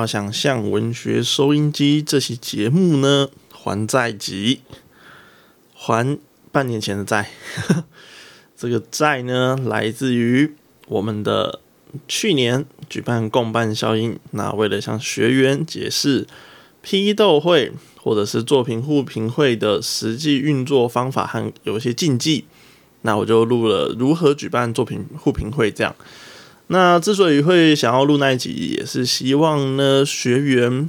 到想象文学收音机这期节目呢，还债集，还半年前的债。这个债呢，来自于我们的去年举办共办效应。那为了向学员解释批斗会或者是作品互评会的实际运作方法和有一些禁忌，那我就录了如何举办作品互评会这样。那之所以会想要录那一集，也是希望呢学员，因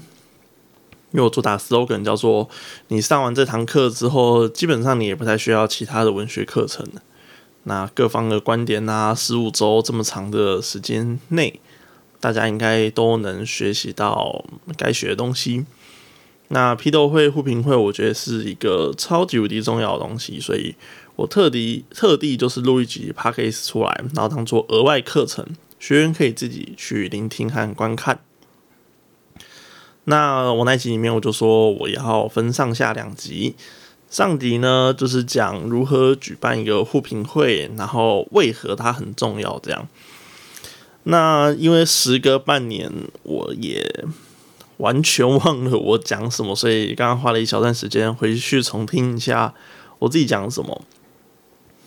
为我主打 slogan 叫做“你上完这堂课之后，基本上你也不太需要其他的文学课程那各方的观点啊，十五周这么长的时间内，大家应该都能学习到该学的东西。那批斗会、互评会，我觉得是一个超级无敌重要的东西，所以我特地特地就是录一集 p a c k a g e 出来，然后当做额外课程。学员可以自己去聆听和观看。那我那集里面我就说我要分上下两集，上集呢就是讲如何举办一个互评会，然后为何它很重要。这样，那因为时隔半年，我也完全忘了我讲什么，所以刚刚花了一小段时间回去重听一下我自己讲什么。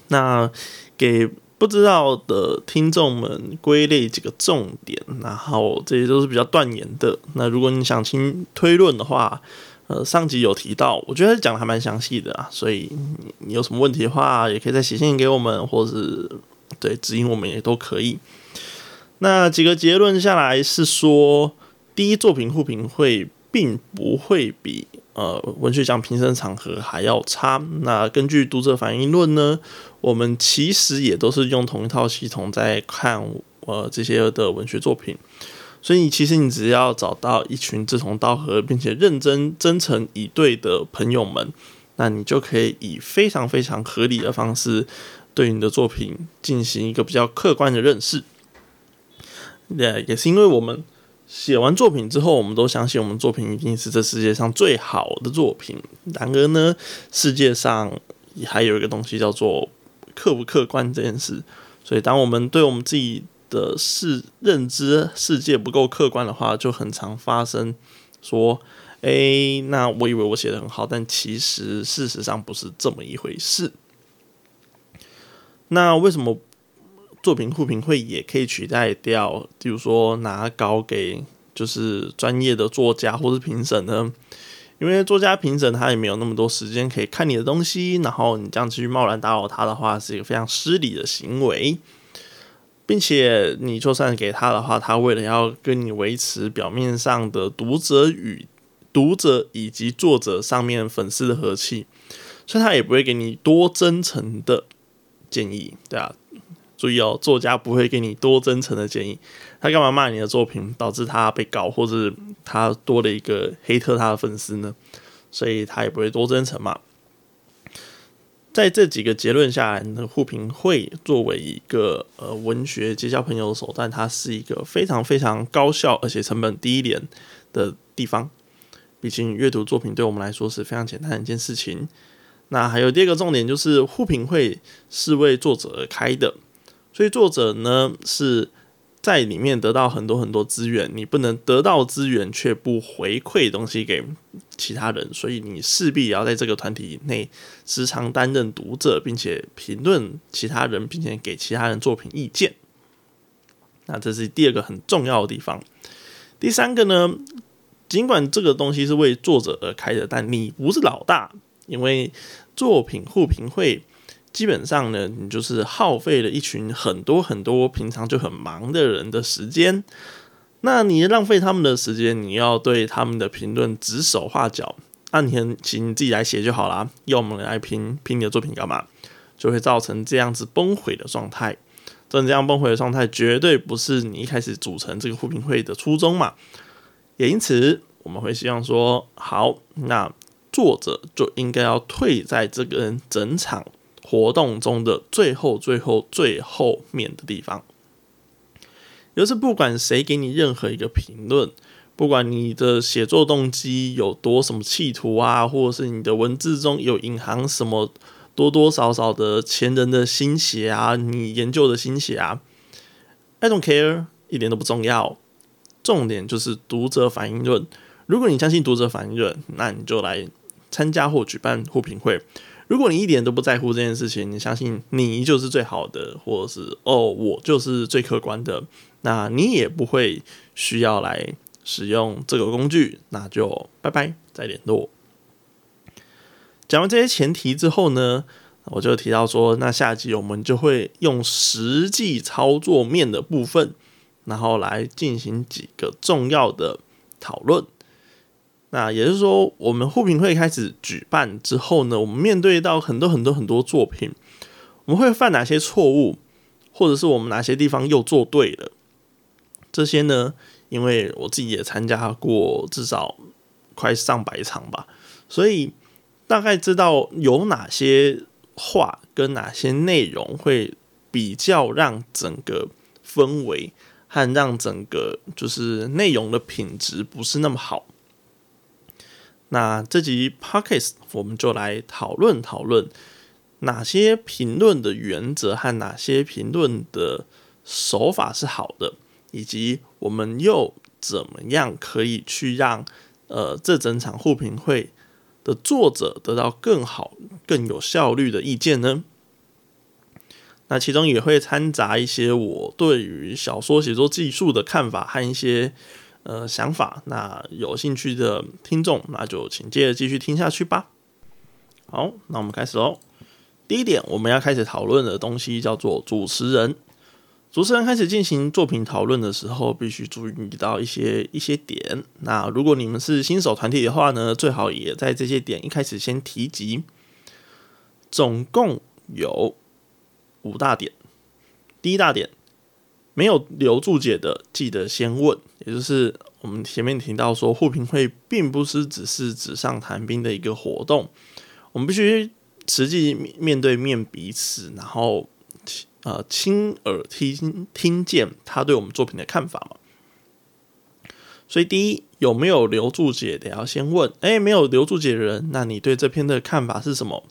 那给。不知道的听众们归类几个重点，然后这些都是比较断言的。那如果你想听推论的话，呃，上集有提到，我觉得讲的还蛮详细的啊。所以你有什么问题的话，也可以再写信给我们，或是对指引我们也都可以。那几个结论下来是说，第一作品互评会并不会比呃文学奖评审场合还要差。那根据读者反应论呢？我们其实也都是用同一套系统在看呃这些的文学作品，所以其实你只要找到一群志同道合并且认真真诚以对的朋友们，那你就可以以非常非常合理的方式对你的作品进行一个比较客观的认识。对，也是因为我们写完作品之后，我们都相信我们作品一定是这世界上最好的作品。然而呢，世界上还有一个东西叫做。客不客观这件事，所以当我们对我们自己的世认知世界不够客观的话，就很常发生说：“哎，那我以为我写的很好，但其实事实上不是这么一回事。”那为什么作品互评会也可以取代掉，比如说拿稿给就是专业的作家或是评审呢？因为作家评审他也没有那么多时间可以看你的东西，然后你这样去贸然打扰他的话，是一个非常失礼的行为，并且你就算给他的话，他为了要跟你维持表面上的读者与读者以及作者上面粉丝的和气，所以他也不会给你多真诚的建议，对啊。注意哦，作家不会给你多真诚的建议。他干嘛骂你的作品，导致他被告，或者他多了一个黑特他的粉丝呢？所以他也不会多真诚嘛。在这几个结论下来呢，互评会作为一个呃文学结交朋友的手段，它是一个非常非常高效而且成本低廉的地方。毕竟阅读作品对我们来说是非常简单的一件事情。那还有第二个重点就是，互评会是为作者而开的。所以作者呢是在里面得到很多很多资源，你不能得到资源却不回馈东西给其他人，所以你势必也要在这个团体内时常担任读者，并且评论其他人，并且给其他人作品意见。那这是第二个很重要的地方。第三个呢，尽管这个东西是为作者而开的，但你不是老大，因为作品互评会。基本上呢，你就是耗费了一群很多很多平常就很忙的人的时间。那你浪费他们的时间，你要对他们的评论指手画脚，那你请你自己来写就好啦。要我们来评评你的作品干嘛？就会造成这样子崩毁的状态。这这样崩毁的状态，绝对不是你一开始组成这个互评会的初衷嘛。也因此，我们会希望说，好，那作者就应该要退在这个整场。活动中的最后、最后、最后面的地方，就是不管谁给你任何一个评论，不管你的写作动机有多什么企图啊，或者是你的文字中有隐含什么多多少少的前人的心血啊，你研究的心血啊，I don't care，一点都不重要。重点就是读者反应论。如果你相信读者反应论，那你就来参加或举办互评会。如果你一点都不在乎这件事情，你相信你就是最好的，或者是哦我就是最客观的，那你也不会需要来使用这个工具，那就拜拜，再联络。讲完这些前提之后呢，我就提到说，那下集我们就会用实际操作面的部分，然后来进行几个重要的讨论。那也就是说，我们互评会开始举办之后呢，我们面对到很多很多很多作品，我们会犯哪些错误，或者是我们哪些地方又做对了？这些呢，因为我自己也参加过至少快上百场吧，所以大概知道有哪些话跟哪些内容会比较让整个氛围和让整个就是内容的品质不是那么好。那这集 podcast 我们就来讨论讨论哪些评论的原则和哪些评论的手法是好的，以及我们又怎么样可以去让呃这整场互评会的作者得到更好、更有效率的意见呢？那其中也会掺杂一些我对于小说写作技术的看法和一些。呃，想法那有兴趣的听众，那就请接着继续听下去吧。好，那我们开始喽。第一点，我们要开始讨论的东西叫做主持人。主持人开始进行作品讨论的时候，必须注意到一些一些点。那如果你们是新手团体的话呢，最好也在这些点一开始先提及。总共有五大点。第一大点。没有留注解的，记得先问。也就是我们前面提到说，互评会并不是只是纸上谈兵的一个活动，我们必须实际面对面彼此，然后呃亲耳听听见他对我们作品的看法嘛。所以第一，有没有留注解的要先问。哎，没有留注解的人，那你对这篇的看法是什么？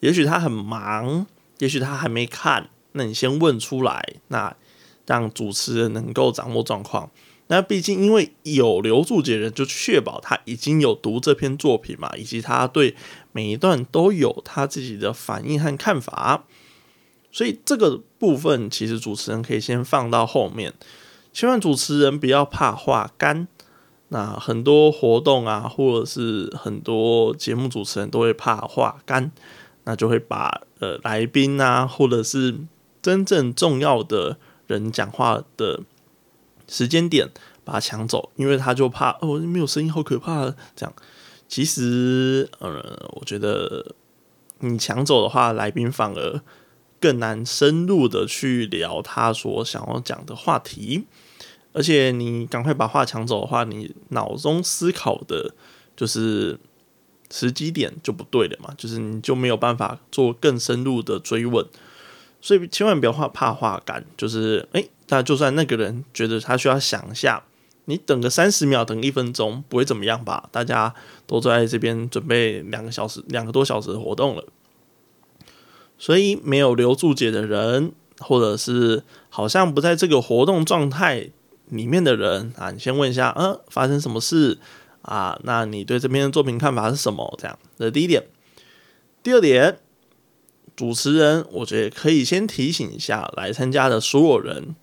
也许他很忙，也许他还没看，那你先问出来。那让主持人能够掌握状况。那毕竟因为有留注节人，就确保他已经有读这篇作品嘛，以及他对每一段都有他自己的反应和看法。所以这个部分其实主持人可以先放到后面。千万主持人不要怕话干。那很多活动啊，或者是很多节目主持人都会怕话干，那就会把呃来宾啊，或者是真正重要的。人讲话的时间点把他抢走，因为他就怕哦，没有声音，好可怕。这样其实，呃，我觉得你抢走的话，来宾反而更难深入的去聊他所想要讲的话题。而且你赶快把话抢走的话，你脑中思考的就是时机点就不对了嘛，就是你就没有办法做更深入的追问。所以千万不要怕怕话感，就是哎，那就算那个人觉得他需要想一下，你等个三十秒，等一分钟，不会怎么样吧？大家都在这边准备两个小时、两个多小时的活动了，所以没有留注解的人，或者是好像不在这个活动状态里面的人啊，你先问一下，嗯，发生什么事啊？那你对这篇作品看法是什么？这样，这是第一点。第二点。主持人，我觉得可以先提醒一下来参加的所有人，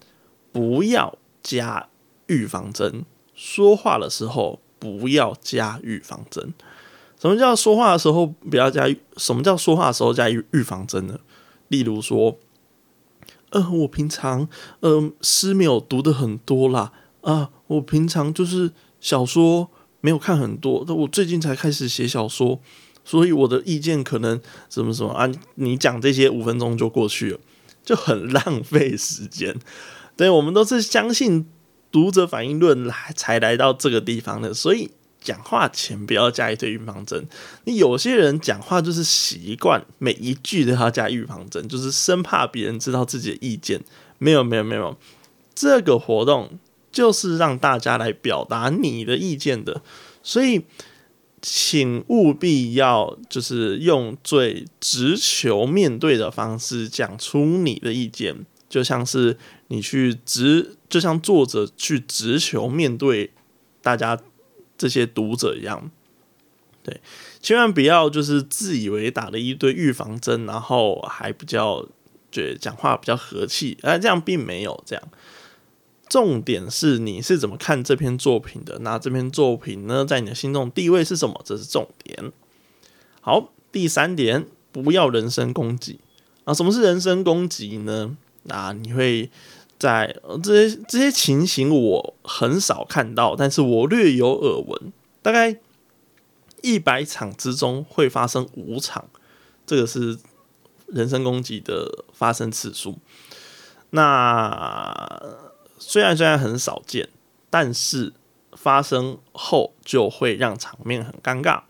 不要加预防针。说话的时候不要加预防针。什么叫说话的时候不要加？什么叫说话的时候加预防针呢？例如说，呃，我平常呃诗没有读的很多啦，啊，我平常就是小说没有看很多，我最近才开始写小说。所以我的意见可能什么什么啊？你讲这些五分钟就过去了，就很浪费时间。对，我们都是相信读者反应论来才来到这个地方的，所以讲话前不要加一堆预防针。你有些人讲话就是习惯每一句都要加预防针，就是生怕别人知道自己的意见。没有，没有，没有，这个活动就是让大家来表达你的意见的，所以。请务必要就是用最直球面对的方式讲出你的意见，就像是你去直，就像作者去直球面对大家这些读者一样，对，千万不要就是自以为打了一堆预防针，然后还比较觉得讲话比较和气，而这样并没有这样。重点是你是怎么看这篇作品的？那这篇作品呢，在你的心中地位是什么？这是重点。好，第三点，不要人身攻击啊！什么是人身攻击呢？啊，你会在这些这些情形，我很少看到，但是我略有耳闻。大概一百场之中会发生五场，这个是人身攻击的发生次数。那虽然虽然很少见，但是发生后就会让场面很尴尬，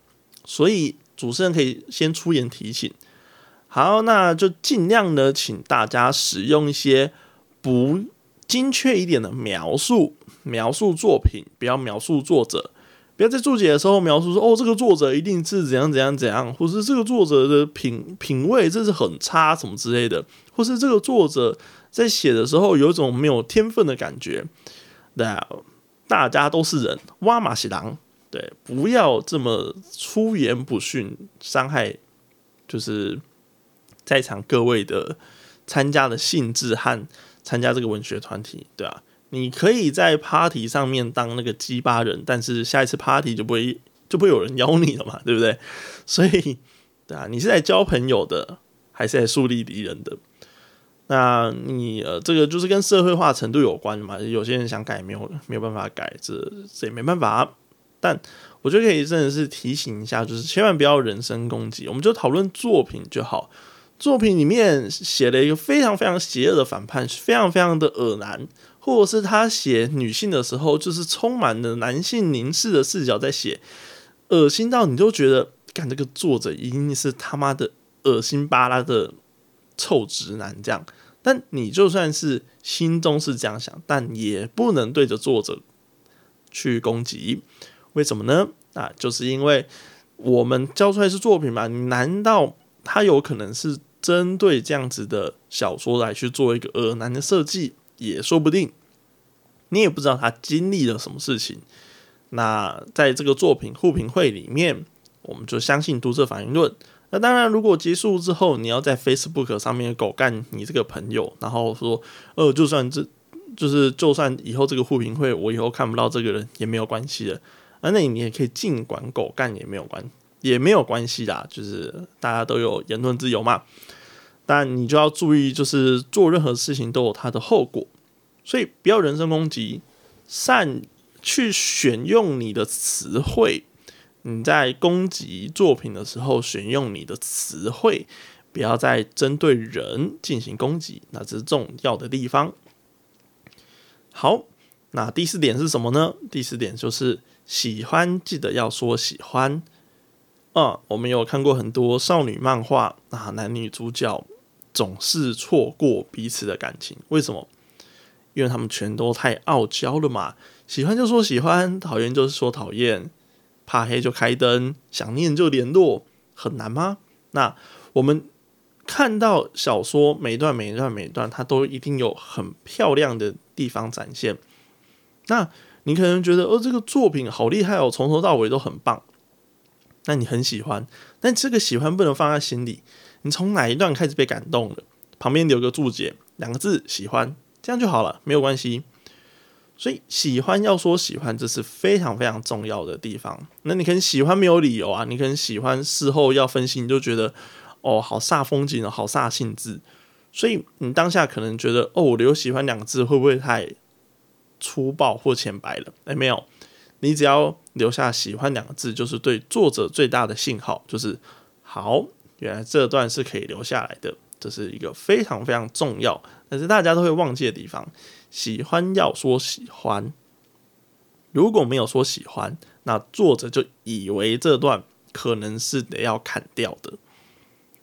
所以主持人可以先出言提醒。好，那就尽量的请大家使用一些不精确一点的描述，描述作品，不要描述作者，不要在注解的时候描述说哦，这个作者一定是怎样怎样怎样，或是这个作者的品品味真是很差什么之类的，或是这个作者在写的时候有一种没有天分的感觉。那大家都是人，挖马西狼，对，不要这么出言不逊，伤害就是。在场各位的参加的性质和参加这个文学团体，对啊，你可以在 party 上面当那个鸡巴人，但是下一次 party 就不会就不会有人邀你了嘛，对不对？所以，对啊，你是在交朋友的，还是在树立敌人的？那你呃，这个就是跟社会化程度有关嘛。有些人想改，没有没有办法改，这这也没办法。但我觉得可以真的是提醒一下，就是千万不要人身攻击，我们就讨论作品就好。作品里面写了一个非常非常邪恶的反叛，非常非常的恶男，或者是他写女性的时候，就是充满了男性凝视的视角在写，恶心到你就觉得，干这个作者一定是他妈的恶心巴拉的臭直男这样。但你就算是心中是这样想，但也不能对着作者去攻击。为什么呢？啊，就是因为我们交出来是作品嘛，你难道？他有可能是针对这样子的小说来去做一个恶男的设计，也说不定。你也不知道他经历了什么事情。那在这个作品互评会里面，我们就相信读者反应论。那当然，如果结束之后，你要在 Facebook 上面狗干你这个朋友，然后说，呃，就算这就是就算以后这个互评会我以后看不到这个人也没有关系的，那，那你也可以尽管狗干也没有关。也没有关系啦，就是大家都有言论自由嘛。但你就要注意，就是做任何事情都有它的后果，所以不要人身攻击，善去选用你的词汇。你在攻击作品的时候，选用你的词汇，不要再针对人进行攻击，那这是重要的地方。好，那第四点是什么呢？第四点就是喜欢，记得要说喜欢。啊，我们有看过很多少女漫画啊，男女主角总是错过彼此的感情，为什么？因为他们全都太傲娇了嘛。喜欢就说喜欢，讨厌就是说讨厌，怕黑就开灯，想念就联络，很难吗？那我们看到小说每一段每一段每一段，它都一定有很漂亮的地方展现。那你可能觉得，哦，这个作品好厉害哦，从头到尾都很棒。那你很喜欢，但这个喜欢不能放在心里。你从哪一段开始被感动了？旁边留个注解，两个字“喜欢”，这样就好了，没有关系。所以喜欢要说喜欢，这是非常非常重要的地方。那你可能喜欢没有理由啊，你可能喜欢事后要分析，你就觉得哦，好煞风景哦，好煞兴致。所以你当下可能觉得哦，我留喜欢两个字会不会太粗暴或浅白了？哎，没有。你只要留下喜欢两个字，就是对作者最大的信号，就是好。原来这段是可以留下来的，这是一个非常非常重要，但是大家都会忘记的地方。喜欢要说喜欢，如果没有说喜欢，那作者就以为这段可能是得要砍掉的，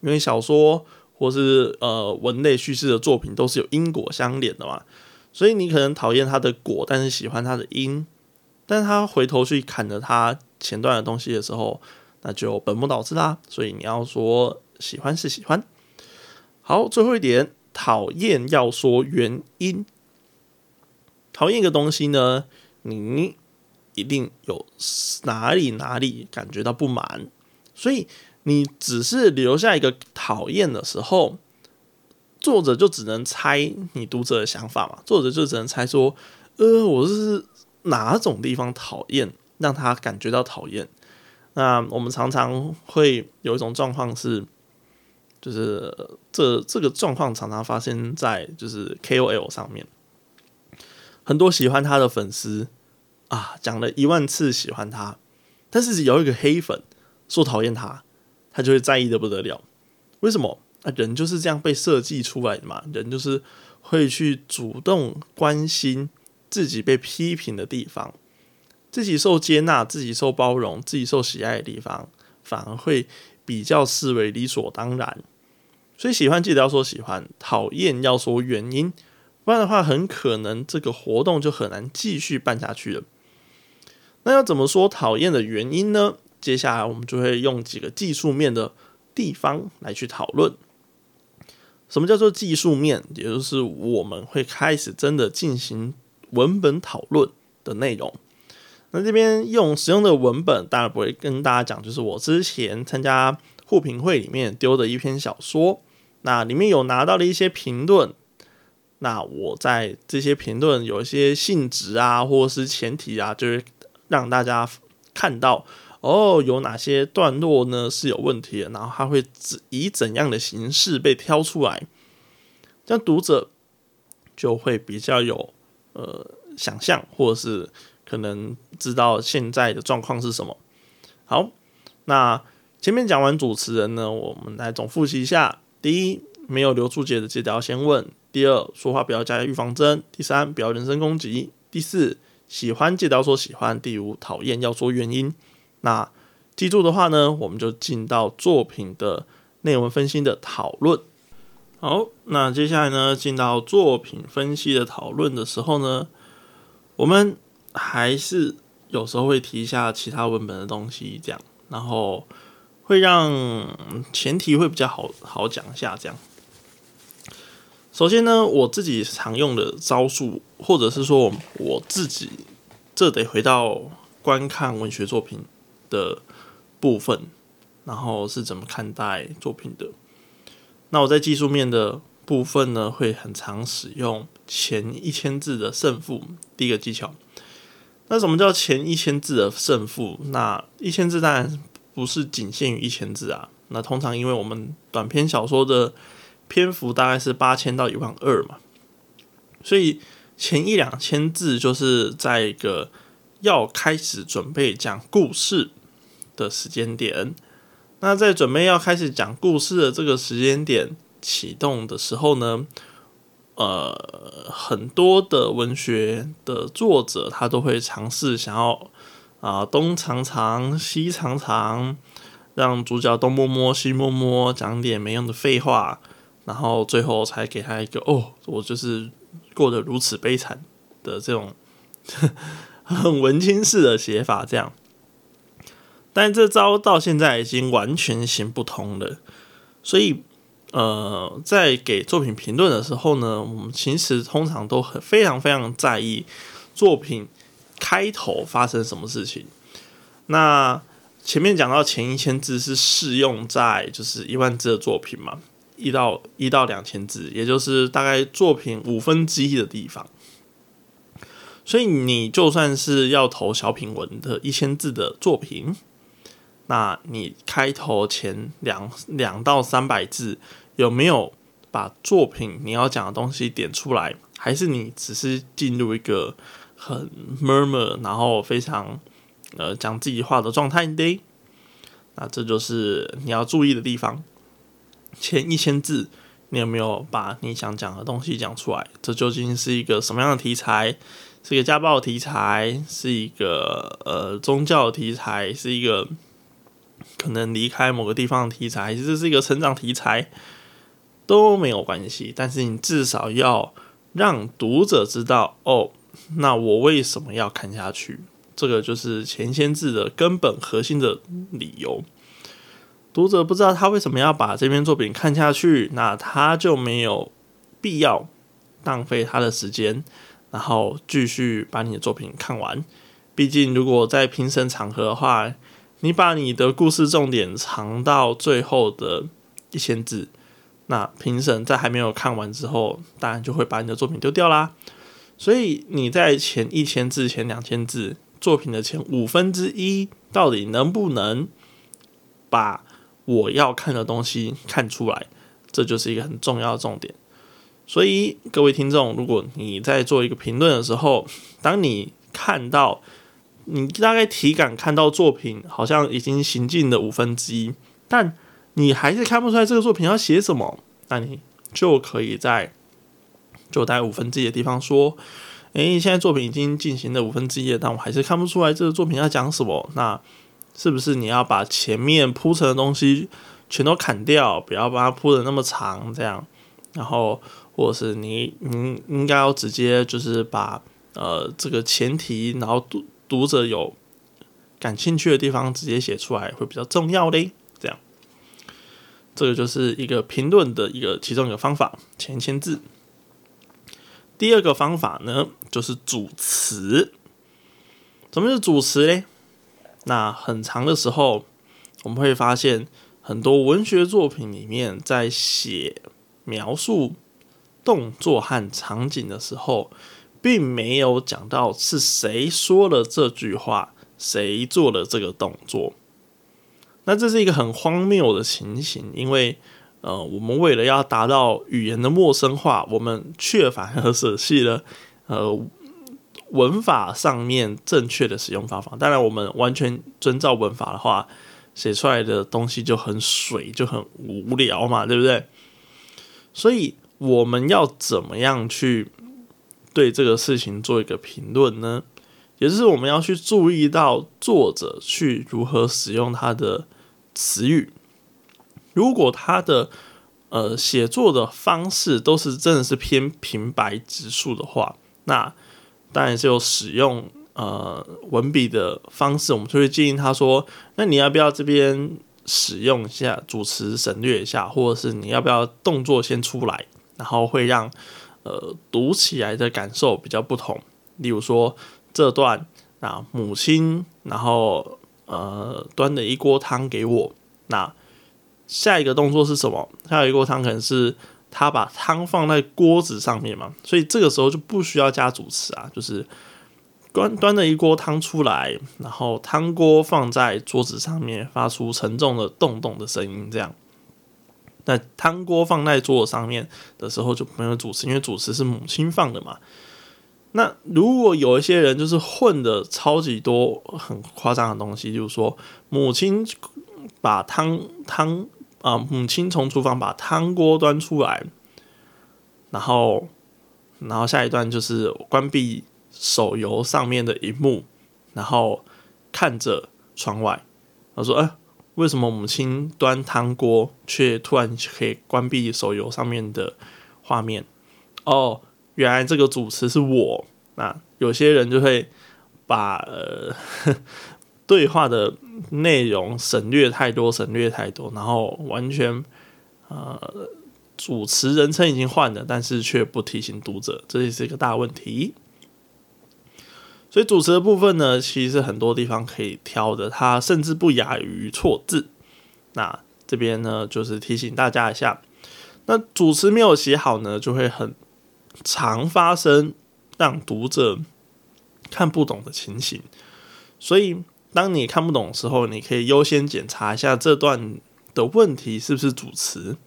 因为小说或是呃文类叙事的作品都是有因果相连的嘛，所以你可能讨厌它的果，但是喜欢它的因。但是他回头去砍了他前段的东西的时候，那就本末倒置啦。所以你要说喜欢是喜欢。好，最后一点，讨厌要说原因。讨厌一个东西呢，你一定有哪里哪里感觉到不满，所以你只是留下一个讨厌的时候，作者就只能猜你读者的想法嘛。作者就只能猜说，呃，我是哪种地方讨厌，让他感觉到讨厌。那我们常常会有一种状况是，就是这这个状况常常发生在就是 KOL 上面。很多喜欢他的粉丝啊，讲了一万次喜欢他，但是有一个黑粉说讨厌他，他就会在意的不得了。为什么？啊，人就是这样被设计出来的嘛，人就是会去主动关心自己被批评的地方，自己受接纳、自己受包容、自己受喜爱的地方，反而会比较视为理所当然。所以喜欢记得要说喜欢，讨厌要说原因。不然的话，很可能这个活动就很难继续办下去了。那要怎么说讨厌的原因呢？接下来我们就会用几个技术面的地方来去讨论。什么叫做技术面？也就是我们会开始真的进行文本讨论的内容。那这边用使用的文本，当然不会跟大家讲，就是我之前参加互评会里面丢的一篇小说，那里面有拿到了一些评论。那我在这些评论有一些性质啊，或者是前提啊，就是让大家看到哦，有哪些段落呢是有问题的，然后它会以怎样的形式被挑出来，这样读者就会比较有呃想象，或者是可能知道现在的状况是什么。好，那前面讲完主持人呢，我们来总复习一下：第一，没有留注解的记得要先问。第二，说话不要加预防针。第三，不要人身攻击。第四，喜欢记得要说喜欢。第五，讨厌要说原因。那记住的话呢，我们就进到作品的内文分析的讨论。好，那接下来呢，进到作品分析的讨论的时候呢，我们还是有时候会提一下其他文本的东西，这样，然后会让前提会比较好好讲一下，这样。首先呢，我自己常用的招数，或者是说我自己，这得回到观看文学作品的部分，然后是怎么看待作品的。那我在技术面的部分呢，会很常使用前一千字的胜负第一个技巧。那什么叫前一千字的胜负？那一千字当然不是仅限于一千字啊。那通常因为我们短篇小说的篇幅大概是八千到一万二嘛，所以前一两千字就是在一个要开始准备讲故事的时间点。那在准备要开始讲故事的这个时间点启动的时候呢，呃，很多的文学的作者他都会尝试想要啊东藏藏西藏藏，让主角东摸摸西摸摸，讲点没用的废话。然后最后才给他一个哦，我就是过得如此悲惨的这种 很文青式的写法，这样。但这招到现在已经完全行不通了。所以，呃，在给作品评论的时候呢，我们其实通常都很非常非常在意作品开头发生什么事情。那前面讲到前一千字是适用在就是一万字的作品嘛？一到一到两千字，也就是大概作品五分之一的地方。所以你就算是要投小品文的一千字的作品，那你开头前两两到三百字有没有把作品你要讲的东西点出来？还是你只是进入一个很 murmur，然后非常呃讲自己话的状态呢？那这就是你要注意的地方。前一千字，你有没有把你想讲的东西讲出来？这究竟是一个什么样的题材？是一个家暴题材，是一个呃宗教题材，是一个可能离开某个地方的题材，还是这是一个成长题材？都没有关系，但是你至少要让读者知道哦，那我为什么要看下去？这个就是前千字的根本核心的理由。读者不知道他为什么要把这篇作品看下去，那他就没有必要浪费他的时间，然后继续把你的作品看完。毕竟，如果在评审场合的话，你把你的故事重点藏到最后的一千字，那评审在还没有看完之后，当然就会把你的作品丢掉啦。所以你在前一千字、前两千字作品的前五分之一，到底能不能把我要看的东西看出来？这就是一个很重要的重点。所以各位听众，如果你在做一个评论的时候，当你看到你大概体感看到作品好像已经行进了五分之一，但你还是看不出来这个作品要写什么，那你就可以在就待五分之一的地方说：“诶，现在作品已经进行了五分之一，但我还是看不出来这个作品要讲什么。那是不是你要把前面铺成的东西全都砍掉，不要把它铺的那么长？这样，然后或者是你你应该要直接就是把呃这个前提，然后读者有感兴趣的地方直接写出来会比较重要嘞。这样，这个就是一个评论的一个其中一个方法，前签字。第二个方法呢，就是主词。什么是主词嘞？那很长的时候，我们会发现很多文学作品里面，在写描述动作和场景的时候，并没有讲到是谁说了这句话，谁做了这个动作。那这是一个很荒谬的情形，因为呃，我们为了要达到语言的陌生化，我们却反而舍弃了呃。文法上面正确的使用方法，当然我们完全遵照文法的话，写出来的东西就很水，就很无聊嘛，对不对？所以我们要怎么样去对这个事情做一个评论呢？也就是我们要去注意到作者去如何使用他的词语。如果他的呃写作的方式都是真的是偏平白直述的话，那当然是有使用呃文笔的方式，我们就会建议他说：“那你要不要这边使用一下主词省略一下，或者是你要不要动作先出来，然后会让呃读起来的感受比较不同。例如说这段啊，母亲然后呃端了一锅汤给我，那下一个动作是什么？下一锅汤可能是。”他把汤放在锅子上面嘛，所以这个时候就不需要加主词啊，就是端端了一锅汤出来，然后汤锅放在桌子上面，发出沉重的咚咚的声音，这样。那汤锅放在桌子上面的时候就没有主持，因为主持是母亲放的嘛。那如果有一些人就是混的超级多很夸张的东西，就是说母亲把汤汤。啊！母亲从厨房把汤锅端出来，然后，然后下一段就是关闭手游上面的荧幕，然后看着窗外。他说：“哎，为什么母亲端汤锅却突然可以关闭手游上面的画面？”哦，原来这个主持是我。那有些人就会把呃。对话的内容省略太多，省略太多，然后完全呃主持人称已经换了，但是却不提醒读者，这也是一个大问题。所以主持的部分呢，其实很多地方可以挑的，它甚至不亚于错字。那这边呢，就是提醒大家一下，那主持没有写好呢，就会很常发生让读者看不懂的情形，所以。当你看不懂的时候，你可以优先检查一下这段的问题是不是主词，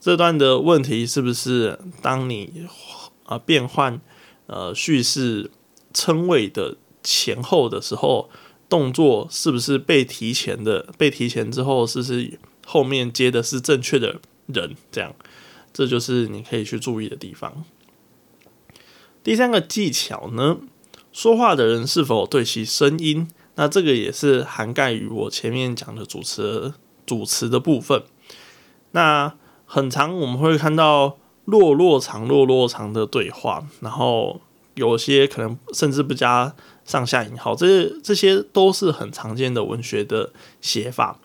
这段的问题是不是当你啊变换呃叙事称谓的前后的时候，动作是不是被提前的？被提前之后，是不是后面接的是正确的人？这样，这就是你可以去注意的地方。第三个技巧呢，说话的人是否对其声音。那这个也是涵盖于我前面讲的主持主持的部分。那很长我们会看到落落长落落长的对话，然后有些可能甚至不加上下引号，这这些都是很常见的文学的写法。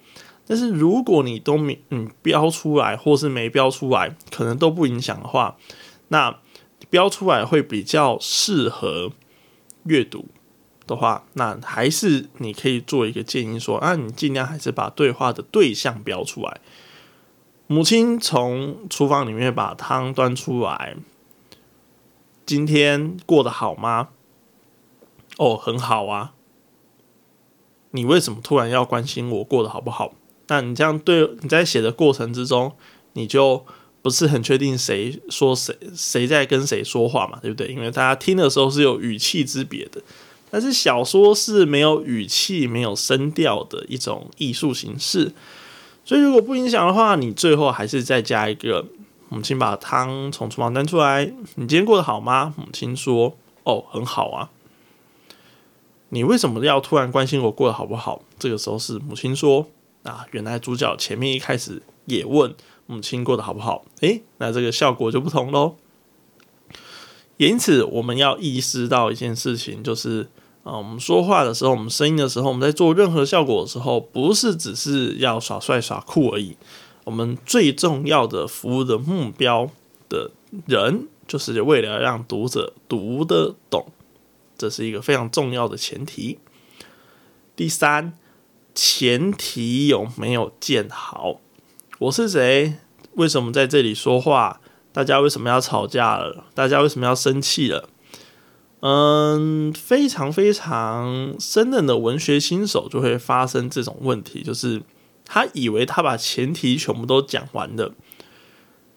但是如果你都没嗯标出来，或是没标出来，可能都不影响的话，那标出来会比较适合阅读的话，那还是你可以做一个建议说，啊，你尽量还是把对话的对象标出来。母亲从厨房里面把汤端出来，今天过得好吗？哦，很好啊。你为什么突然要关心我过得好不好？那你这样对你在写的过程之中，你就不是很确定谁说谁谁在跟谁说话嘛，对不对？因为大家听的时候是有语气之别的，但是小说是没有语气、没有声调的一种艺术形式，所以如果不影响的话，你最后还是再加一个母亲把汤从厨房端出来，你今天过得好吗？母亲说：“哦，很好啊。”你为什么要突然关心我过得好不好？这个时候是母亲说。啊，原来主角前面一开始也问母亲过得好不好？诶，那这个效果就不同喽。因此，我们要意识到一件事情，就是啊，我们说话的时候，我们声音的时候，我们在做任何效果的时候，不是只是要耍帅耍酷而已。我们最重要的服务的目标的人，就是为了让读者读得懂，这是一个非常重要的前提。第三。前提有没有建好？我是谁？为什么在这里说话？大家为什么要吵架了？大家为什么要生气了？嗯，非常非常生冷的文学新手就会发生这种问题，就是他以为他把前提全部都讲完了，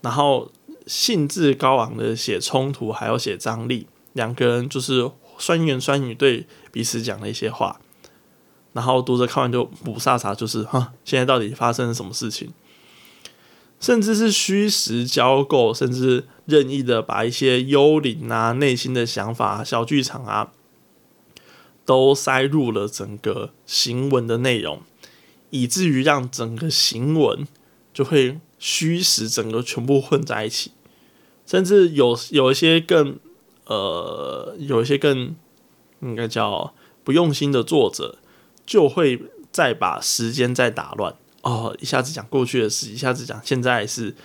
然后兴致高昂的写冲突，还要写张力，两个人就是酸言酸语对彼此讲了一些话。然后读者看完就补飒飒，就是哈，现在到底发生了什么事情？甚至是虚实交构，甚至任意的把一些幽灵啊、内心的想法、小剧场啊，都塞入了整个行文的内容，以至于让整个行文就会虚实整个全部混在一起，甚至有有一些更呃，有一些更应该叫不用心的作者。就会再把时间再打乱哦，一下子讲过去的事，一下子讲现在是，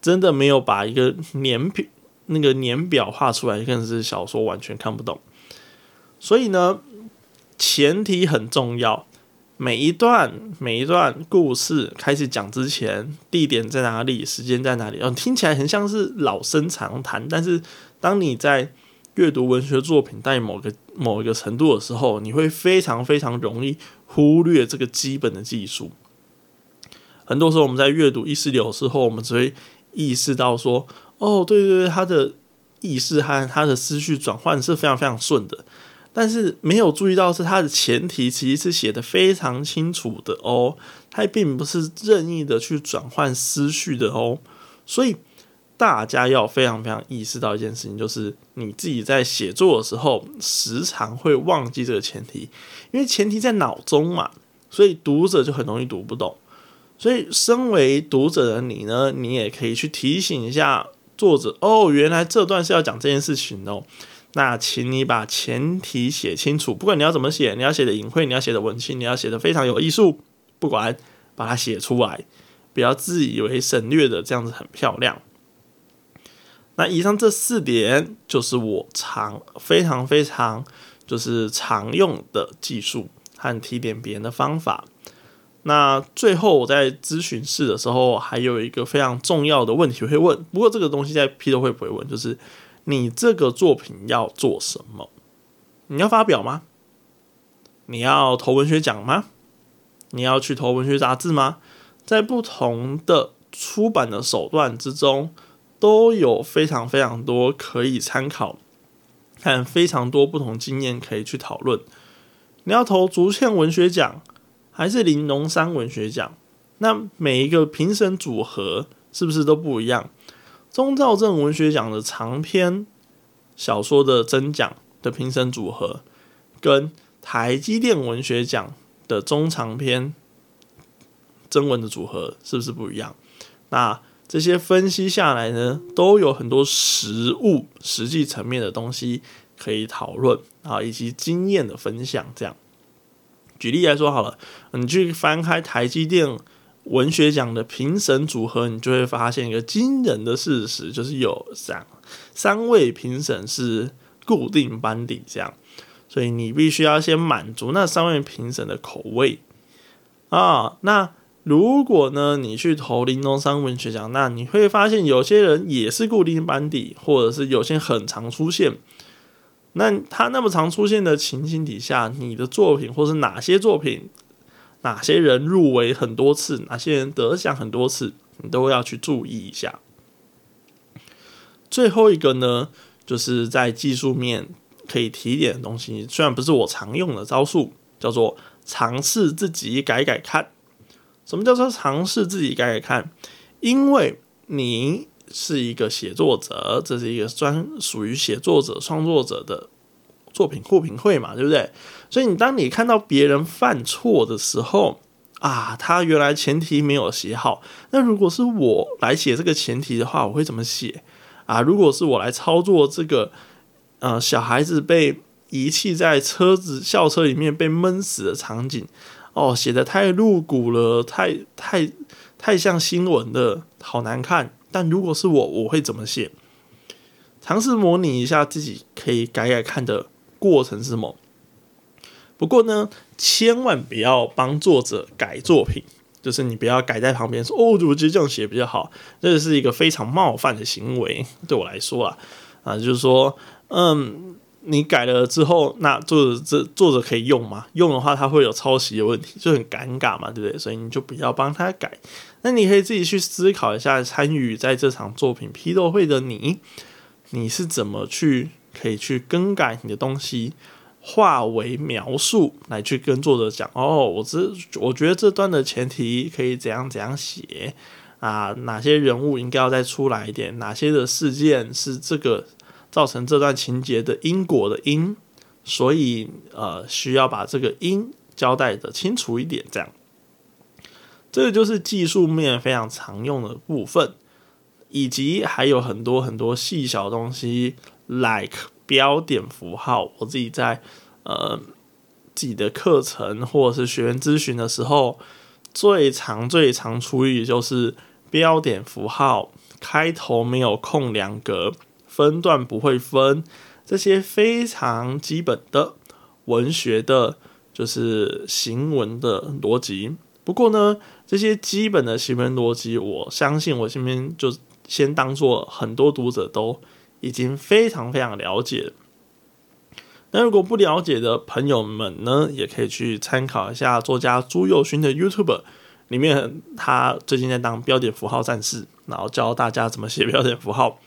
真的没有把一个年表那个年表画出来，更是小说完全看不懂。所以呢，前提很重要，每一段每一段故事开始讲之前，地点在哪里，时间在哪里，哦，听起来很像是老生常谈，但是当你在阅读文学作品在某个某一个程度的时候，你会非常非常容易忽略这个基本的技术。很多时候我们在阅读意识流的时候，我们只会意识到说：“哦，对对对，他的意识和他的思绪转换是非常非常顺的。”但是没有注意到是它的前提其实是写的非常清楚的哦，它并不是任意的去转换思绪的哦，所以。大家要非常非常意识到一件事情，就是你自己在写作的时候，时常会忘记这个前提，因为前提在脑中嘛，所以读者就很容易读不懂。所以，身为读者的你呢，你也可以去提醒一下作者哦，原来这段是要讲这件事情哦。那请你把前提写清楚，不管你要怎么写，你要写的隐晦，你要写的文气，你要写的非常有艺术，不管把它写出来，不要自以为省略的这样子很漂亮。那以上这四点就是我常非常非常就是常用的技术和提点别人的方法。那最后我在咨询室的时候，还有一个非常重要的问题会问，不过这个东西在批斗会不会问，就是你这个作品要做什么？你要发表吗？你要投文学奖吗？你要去投文学杂志吗？在不同的出版的手段之中。都有非常非常多可以参考，看非常多不同经验可以去讨论。你要投竹堑文学奖还是玲珑山文学奖？那每一个评审组合是不是都不一样？中兆镇文学奖的长篇小说的真奖的评审组合，跟台积电文学奖的中长篇征文的组合是不是不一样？那？这些分析下来呢，都有很多实物、实际层面的东西可以讨论啊，以及经验的分享。这样，举例来说好了，你去翻开台积电文学奖的评审组合，你就会发现一个惊人的事实，就是有三三位评审是固定班底这样，所以你必须要先满足那三位评审的口味啊。那如果呢，你去投林东山文学奖，那你会发现有些人也是固定班底，或者是有些很常出现。那他那么常出现的情形底下，你的作品或是哪些作品？哪些人入围很多次，哪些人得奖很多次，你都要去注意一下。最后一个呢，就是在技术面可以提点的东西，虽然不是我常用的招数，叫做尝试自己改改看。什么叫做尝试自己改改看？因为你是一个写作者，这是一个专属于写作者创作者的。作品互评会嘛，对不对？所以你当你看到别人犯错的时候啊，他原来前提没有写好。那如果是我来写这个前提的话，我会怎么写啊？如果是我来操作这个，呃，小孩子被遗弃在车子校车里面被闷死的场景，哦，写的太露骨了，太太太像新闻的，好难看。但如果是我，我会怎么写？尝试模拟一下自己可以改改看的。过程是什么？不过呢，千万不要帮作者改作品，就是你不要改在旁边说：“哦，我觉得这样写比较好。”这是一个非常冒犯的行为，对我来说啊，啊，就是说，嗯，你改了之后，那作者这作者可以用吗？用的话，他会有抄袭的问题，就很尴尬嘛，对不对？所以你就不要帮他改。那你可以自己去思考一下，参与在这场作品批斗会的你，你是怎么去？可以去更改你的东西，化为描述来去跟作者讲哦，我这我觉得这段的前提可以怎样怎样写啊？哪些人物应该要再出来一点？哪些的事件是这个造成这段情节的因果的因？所以呃，需要把这个因交代的清楚一点。这样，这个就是技术面非常常用的部分，以及还有很多很多细小东西。Like 标点符号，我自己在呃自己的课程或者是学员咨询的时候，最常最常处理就是标点符号开头没有空两格，分段不会分，这些非常基本的文学的，就是行文的逻辑。不过呢，这些基本的行文逻辑，我相信我这边就先当做很多读者都。已经非常非常了解。那如果不了解的朋友们呢，也可以去参考一下作家朱佑勋的 YouTube，里面他最近在当标点符号战士，然后教大家怎么写标点符号。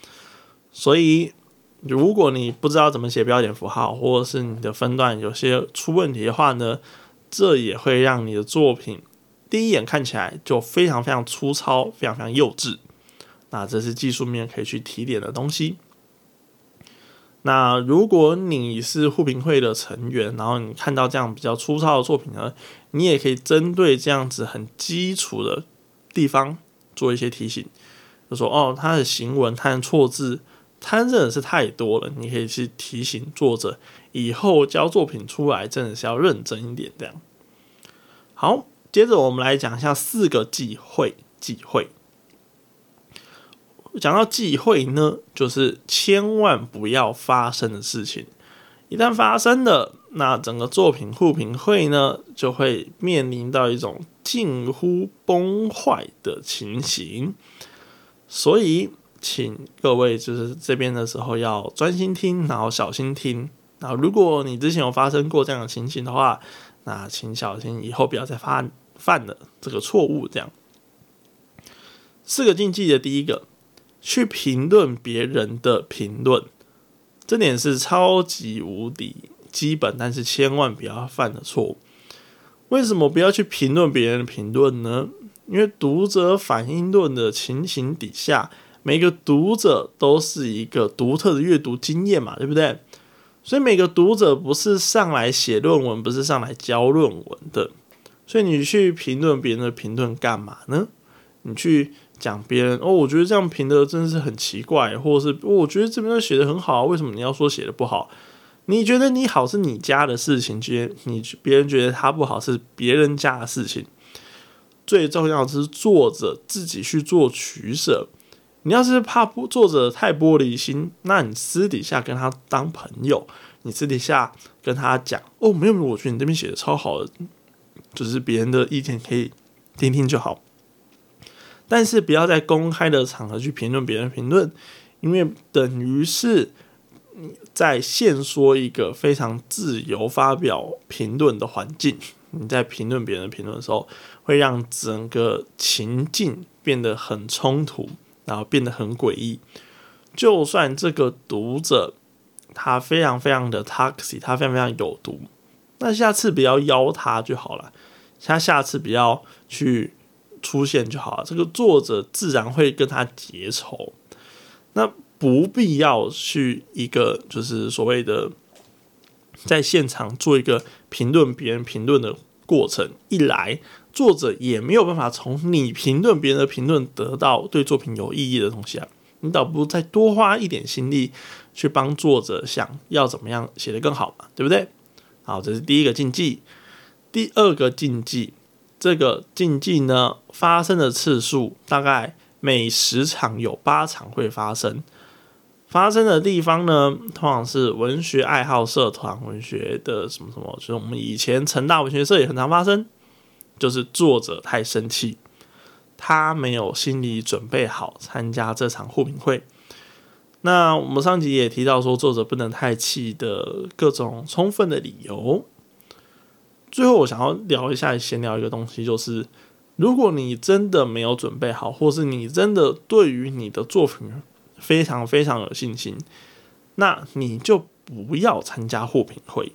所以，如果你不知道怎么写标点符号，或者是你的分段有些出问题的话呢，这也会让你的作品第一眼看起来就非常非常粗糙，非常非常幼稚。那这是技术面可以去提点的东西。那如果你是互评会的成员，然后你看到这样比较粗糙的作品呢，你也可以针对这样子很基础的地方做一些提醒，就说哦，他的行文、他的错字，他真的是太多了，你可以去提醒作者，以后交作品出来真的是要认真一点。这样好，接着我们来讲一下四个忌讳，忌讳。讲到忌讳呢，就是千万不要发生的事情。一旦发生了，那整个作品互评会呢，就会面临到一种近乎崩坏的情形。所以，请各位就是这边的时候要专心听，然后小心听。那，如果你之前有发生过这样的情形的话，那请小心以后不要再犯犯了这个错误。这样，四个禁忌的第一个。去评论别人的评论，这点是超级无敌基本，但是千万不要犯的错误。为什么不要去评论别人的评论呢？因为读者反应论的情形底下，每个读者都是一个独特的阅读经验嘛，对不对？所以每个读者不是上来写论文，不是上来教论文的。所以你去评论别人的评论干嘛呢？你去。讲别人哦，我觉得这样评的真的是很奇怪，或者是我觉得这边写的很好，为什么你要说写的不好？你觉得你好是你家的事情，觉你别人觉得他不好是别人家的事情。最重要的是作者自己去做取舍。你要是怕不作者太玻璃心，那你私底下跟他当朋友，你私底下跟他讲哦，没有，我觉得你这边写的超好的，就是别人的意见可以听听就好。但是不要在公开的场合去评论别人评论，因为等于是在限缩一个非常自由发表评论的环境。你在评论别人评论的时候，会让整个情境变得很冲突。然后变得很诡异。就算这个读者他非常非常的 toxic，他非常非常有毒，那下次不要邀他就好了。他下次不要去出现就好了。这个作者自然会跟他结仇。那不必要去一个就是所谓的在现场做一个评论别人评论的过程。一来。作者也没有办法从你评论别人的评论得到对作品有意义的东西啊！你倒不如再多花一点心力去帮作者想要怎么样写得更好嘛，对不对？好，这是第一个禁忌。第二个禁忌，这个禁忌呢发生的次数大概每十场有八场会发生。发生的地方呢，通常是文学爱好社团、文学的什么什么，就是我们以前成大文学社也很常发生。就是作者太生气，他没有心理准备好参加这场互评会。那我们上集也提到说，作者不能太气的各种充分的理由。最后，我想要聊一下，闲聊一个东西，就是如果你真的没有准备好，或是你真的对于你的作品非常非常有信心，那你就不要参加互评会，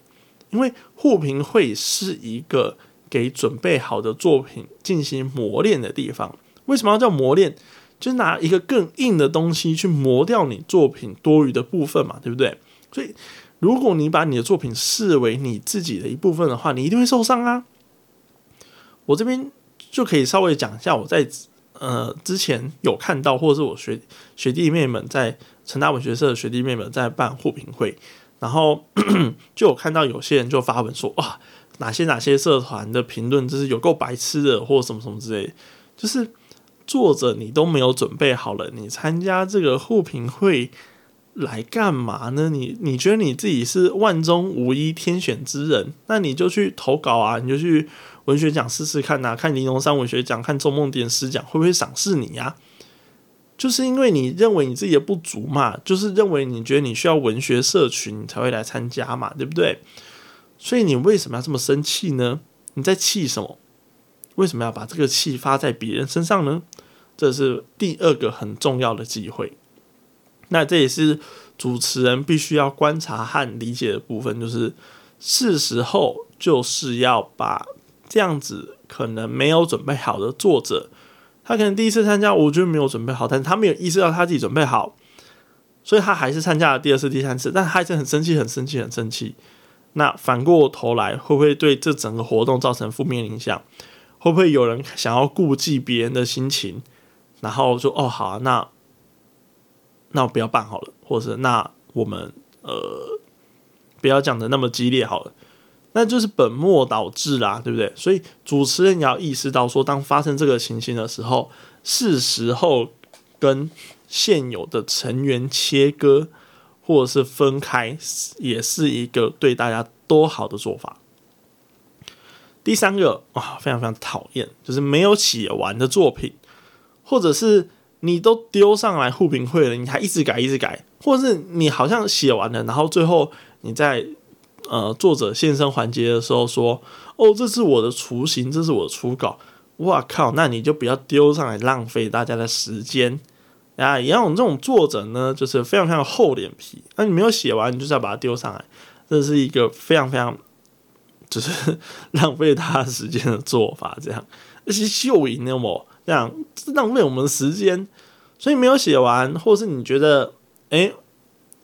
因为互评会是一个。给准备好的作品进行磨练的地方，为什么要叫磨练？就拿一个更硬的东西去磨掉你作品多余的部分嘛，对不对？所以，如果你把你的作品视为你自己的一部分的话，你一定会受伤啊。我这边就可以稍微讲一下，我在呃之前有看到，或者是我学学弟妹们在成大文学社的学弟妹们在办互评会，然后 就有看到有些人就发文说哇。哪些哪些社团的评论就是有够白痴的，或什么什么之类，就是作者你都没有准备好了，你参加这个互评会来干嘛呢？你你觉得你自己是万中无一天选之人，那你就去投稿啊，你就去文学奖试试看呐，看玲珑山文学奖，看周梦蝶诗奖会不会赏识你呀？就是因为你认为你自己的不足嘛，就是认为你觉得你需要文学社群，你才会来参加嘛，对不对？所以你为什么要这么生气呢？你在气什么？为什么要把这个气发在别人身上呢？这是第二个很重要的机会。那这也是主持人必须要观察和理解的部分，就是是时候就是要把这样子可能没有准备好的作者，他可能第一次参加，我觉得没有准备好，但是他没有意识到他自己准备好，所以他还是参加了第二次、第三次，但他还是很生气、很生气、很生气。那反过头来，会不会对这整个活动造成负面影响？会不会有人想要顾忌别人的心情，然后说：“哦，好，那那我不要办好了，或者是那我们呃不要讲的那么激烈好了。”那就是本末倒置啦，对不对？所以主持人也要意识到，说当发生这个情形的时候，是时候跟现有的成员切割。或者是分开，也是一个对大家都好的做法。第三个啊，非常非常讨厌，就是没有写完的作品，或者是你都丢上来互评会了，你还一直改一直改，或者是你好像写完了，然后最后你在呃作者现身环节的时候说：“哦，这是我的雏形，这是我初稿。”哇靠，那你就不要丢上来，浪费大家的时间。啊，一样，这种作者呢，就是非常非常厚脸皮。那你没有写完，你就是要把它丢上来，这是一个非常非常就是 浪费他时间的做法。这样，而且秀赢了我，这样浪费我们时间。所以没有写完，或是你觉得，哎，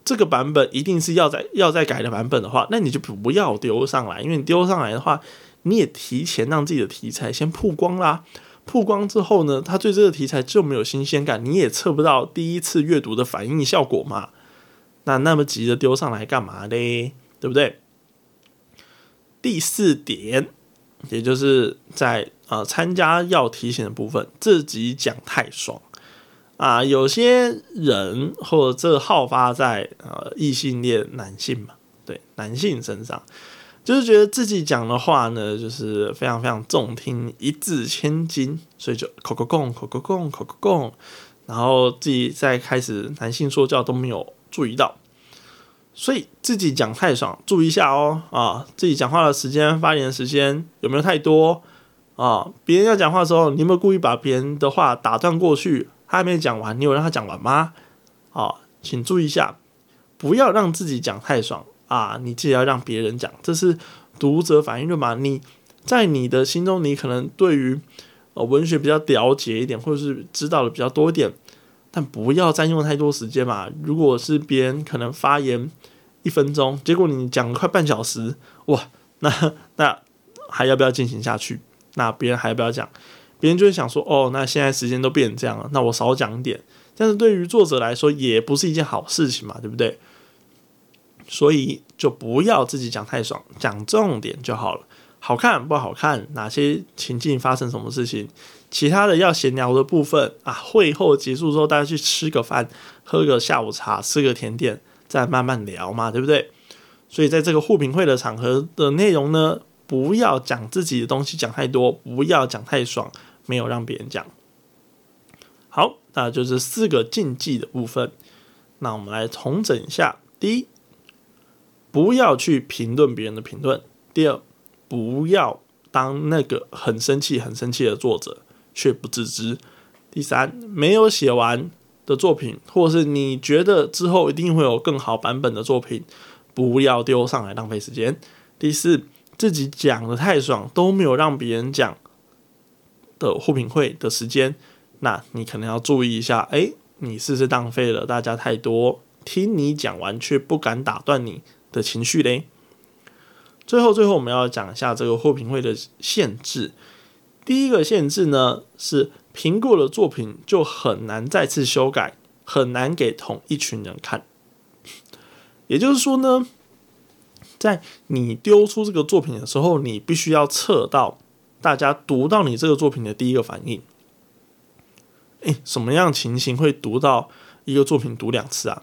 这个版本一定是要再要再改的版本的话，那你就不要丢上来，因为你丢上来的话，你也提前让自己的题材先曝光啦。曝光之后呢，他对这个题材就没有新鲜感，你也测不到第一次阅读的反应效果嘛？那那么急着丢上来干嘛嘞？对不对？第四点，也就是在啊，参加要提醒的部分，自己讲太爽啊！有些人或者这好发在呃异性恋男性嘛，对男性身上，就是觉得自己讲的话呢，就是非常非常中听，一字千金，所以就口口供口口供口口供，然后自己在开始男性说教都没有注意到，所以自己讲太爽，注意一下哦啊！自己讲话的时间、发言的时间有没有太多？啊，别人要讲话的时候，你有没有故意把别人的话打断过去？他还没讲完，你有让他讲完吗？啊，请注意一下，不要让自己讲太爽啊！你记得要让别人讲，这是读者反应论嘛？你在你的心中，你可能对于呃文学比较了解一点，或者是知道的比较多一点，但不要占用太多时间嘛。如果是别人可能发言一分钟，结果你讲了快半小时，哇，那那还要不要进行下去？那别人还不要讲？别人就会想说：“哦，那现在时间都变成这样了，那我少讲点。”但是对于作者来说，也不是一件好事情嘛，对不对？所以就不要自己讲太爽，讲重点就好了。好看不好看？哪些情境发生什么事情？其他的要闲聊的部分啊，会后结束之后，大家去吃个饭，喝个下午茶，吃个甜点，再慢慢聊嘛，对不对？所以在这个互评会的场合的内容呢？不要讲自己的东西讲太多，不要讲太爽，没有让别人讲。好，那就是四个禁忌的部分。那我们来重整一下：第一，不要去评论别人的评论；第二，不要当那个很生气、很生气的作者却不自知；第三，没有写完的作品，或是你觉得之后一定会有更好版本的作品，不要丢上来浪费时间；第四。自己讲的太爽，都没有让别人讲的互评会的时间，那你可能要注意一下，哎，你是不是浪费了大家太多听你讲完却不敢打断你的情绪嘞？最后，最后我们要讲一下这个互评会的限制。第一个限制呢，是评过的作品就很难再次修改，很难给同一群人看。也就是说呢。在你丢出这个作品的时候，你必须要测到大家读到你这个作品的第一个反应。诶，什么样情形会读到一个作品读两次啊？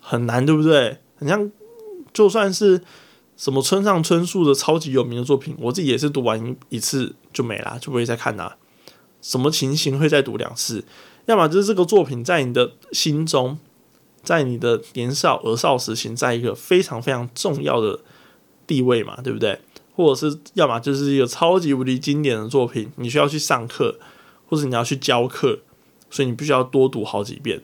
很难，对不对？很像，就算是什么村上春树的超级有名的作品，我自己也是读完一次就没了，就不会再看了。什么情形会再读两次？要么就是这个作品在你的心中。在你的年少儿少时期，在一个非常非常重要的地位嘛，对不对？或者是要么就是一个超级无敌经典的作品，你需要去上课，或者你要去教课，所以你必须要多读好几遍。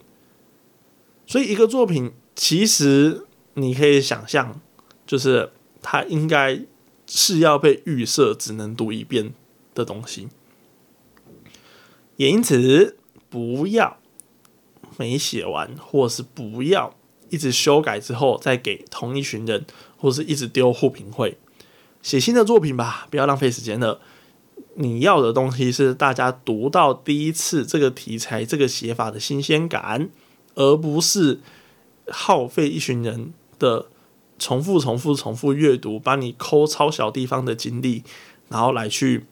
所以一个作品，其实你可以想象，就是它应该是要被预设只能读一遍的东西，也因此不要。没写完，或是不要一直修改之后再给同一群人，或是一直丢互评会，写新的作品吧，不要浪费时间了。你要的东西是大家读到第一次这个题材、这个写法的新鲜感，而不是耗费一群人的重复、重复、重复阅读，把你抠超小地方的精力，然后来去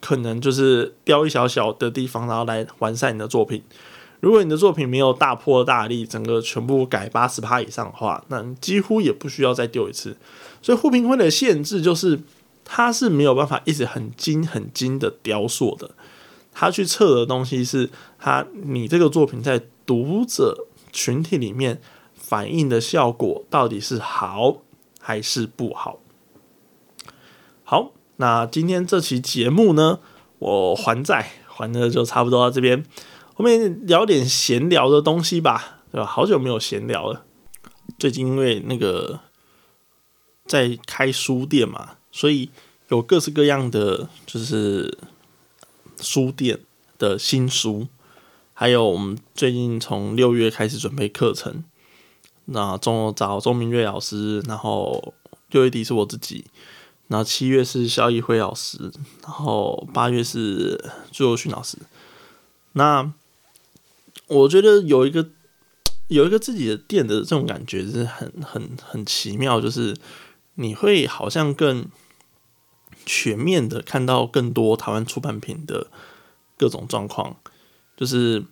可能就是雕一小小的地方，然后来完善你的作品。如果你的作品没有大破大立，整个全部改八十趴以上的话，那几乎也不需要再丢一次。所以互评会的限制就是，它是没有办法一直很精很精的雕塑的。它去测的东西是，它你这个作品在读者群体里面反映的效果到底是好还是不好。好，那今天这期节目呢，我还债还的就差不多到这边。后面聊点闲聊的东西吧，对吧？好久没有闲聊了。最近因为那个在开书店嘛，所以有各式各样的就是书店的新书，还有我们最近从六月开始准备课程，那中找钟明月老师，然后六月底是我自己，然后七月是肖一辉老师，然后八月是朱友勋老师，那。我觉得有一个有一个自己的店的这种感觉是很很很奇妙，就是你会好像更全面的看到更多台湾出版品的各种状况。就是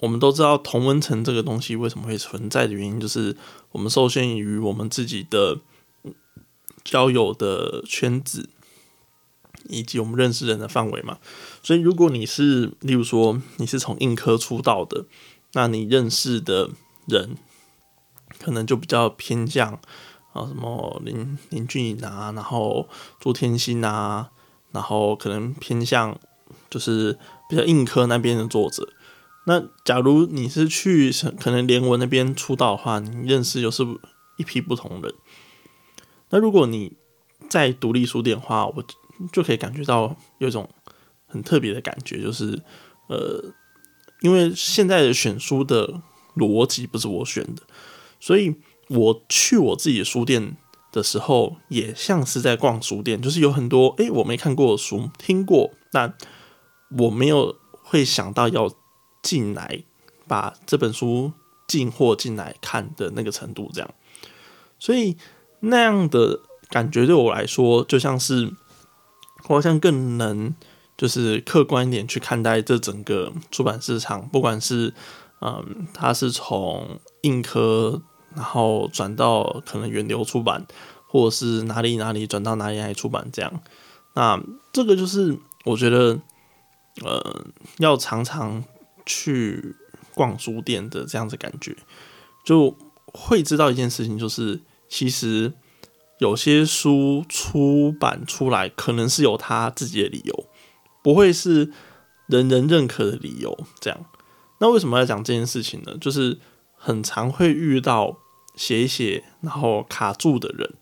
我们都知道同文层这个东西为什么会存在的原因，就是我们受限于我们自己的交友的圈子。以及我们认识人的范围嘛，所以如果你是，例如说你是从硬科出道的，那你认识的人可能就比较偏向啊什么林林俊颖啊，然后朱天心啊，然后可能偏向就是比较硬科那边的作者。那假如你是去可能连文那边出道的话，你认识又是一批不同人。那如果你在独立书店的话，我。就可以感觉到有一种很特别的感觉，就是呃，因为现在的选书的逻辑不是我选的，所以我去我自己的书店的时候，也像是在逛书店，就是有很多诶我没看过的书，听过，但我没有会想到要进来把这本书进货进来看的那个程度，这样，所以那样的感觉对我来说，就像是。我好像更能就是客观一点去看待这整个出版市场，不管是嗯，它是从硬科然后转到可能源流出版，或者是哪里哪里转到哪里来出版这样。那这个就是我觉得呃，要常常去逛书店的这样子感觉，就会知道一件事情，就是其实。有些书出版出来，可能是有他自己的理由，不会是人人认可的理由。这样，那为什么要讲这件事情呢？就是很常会遇到写一写然后卡住的人，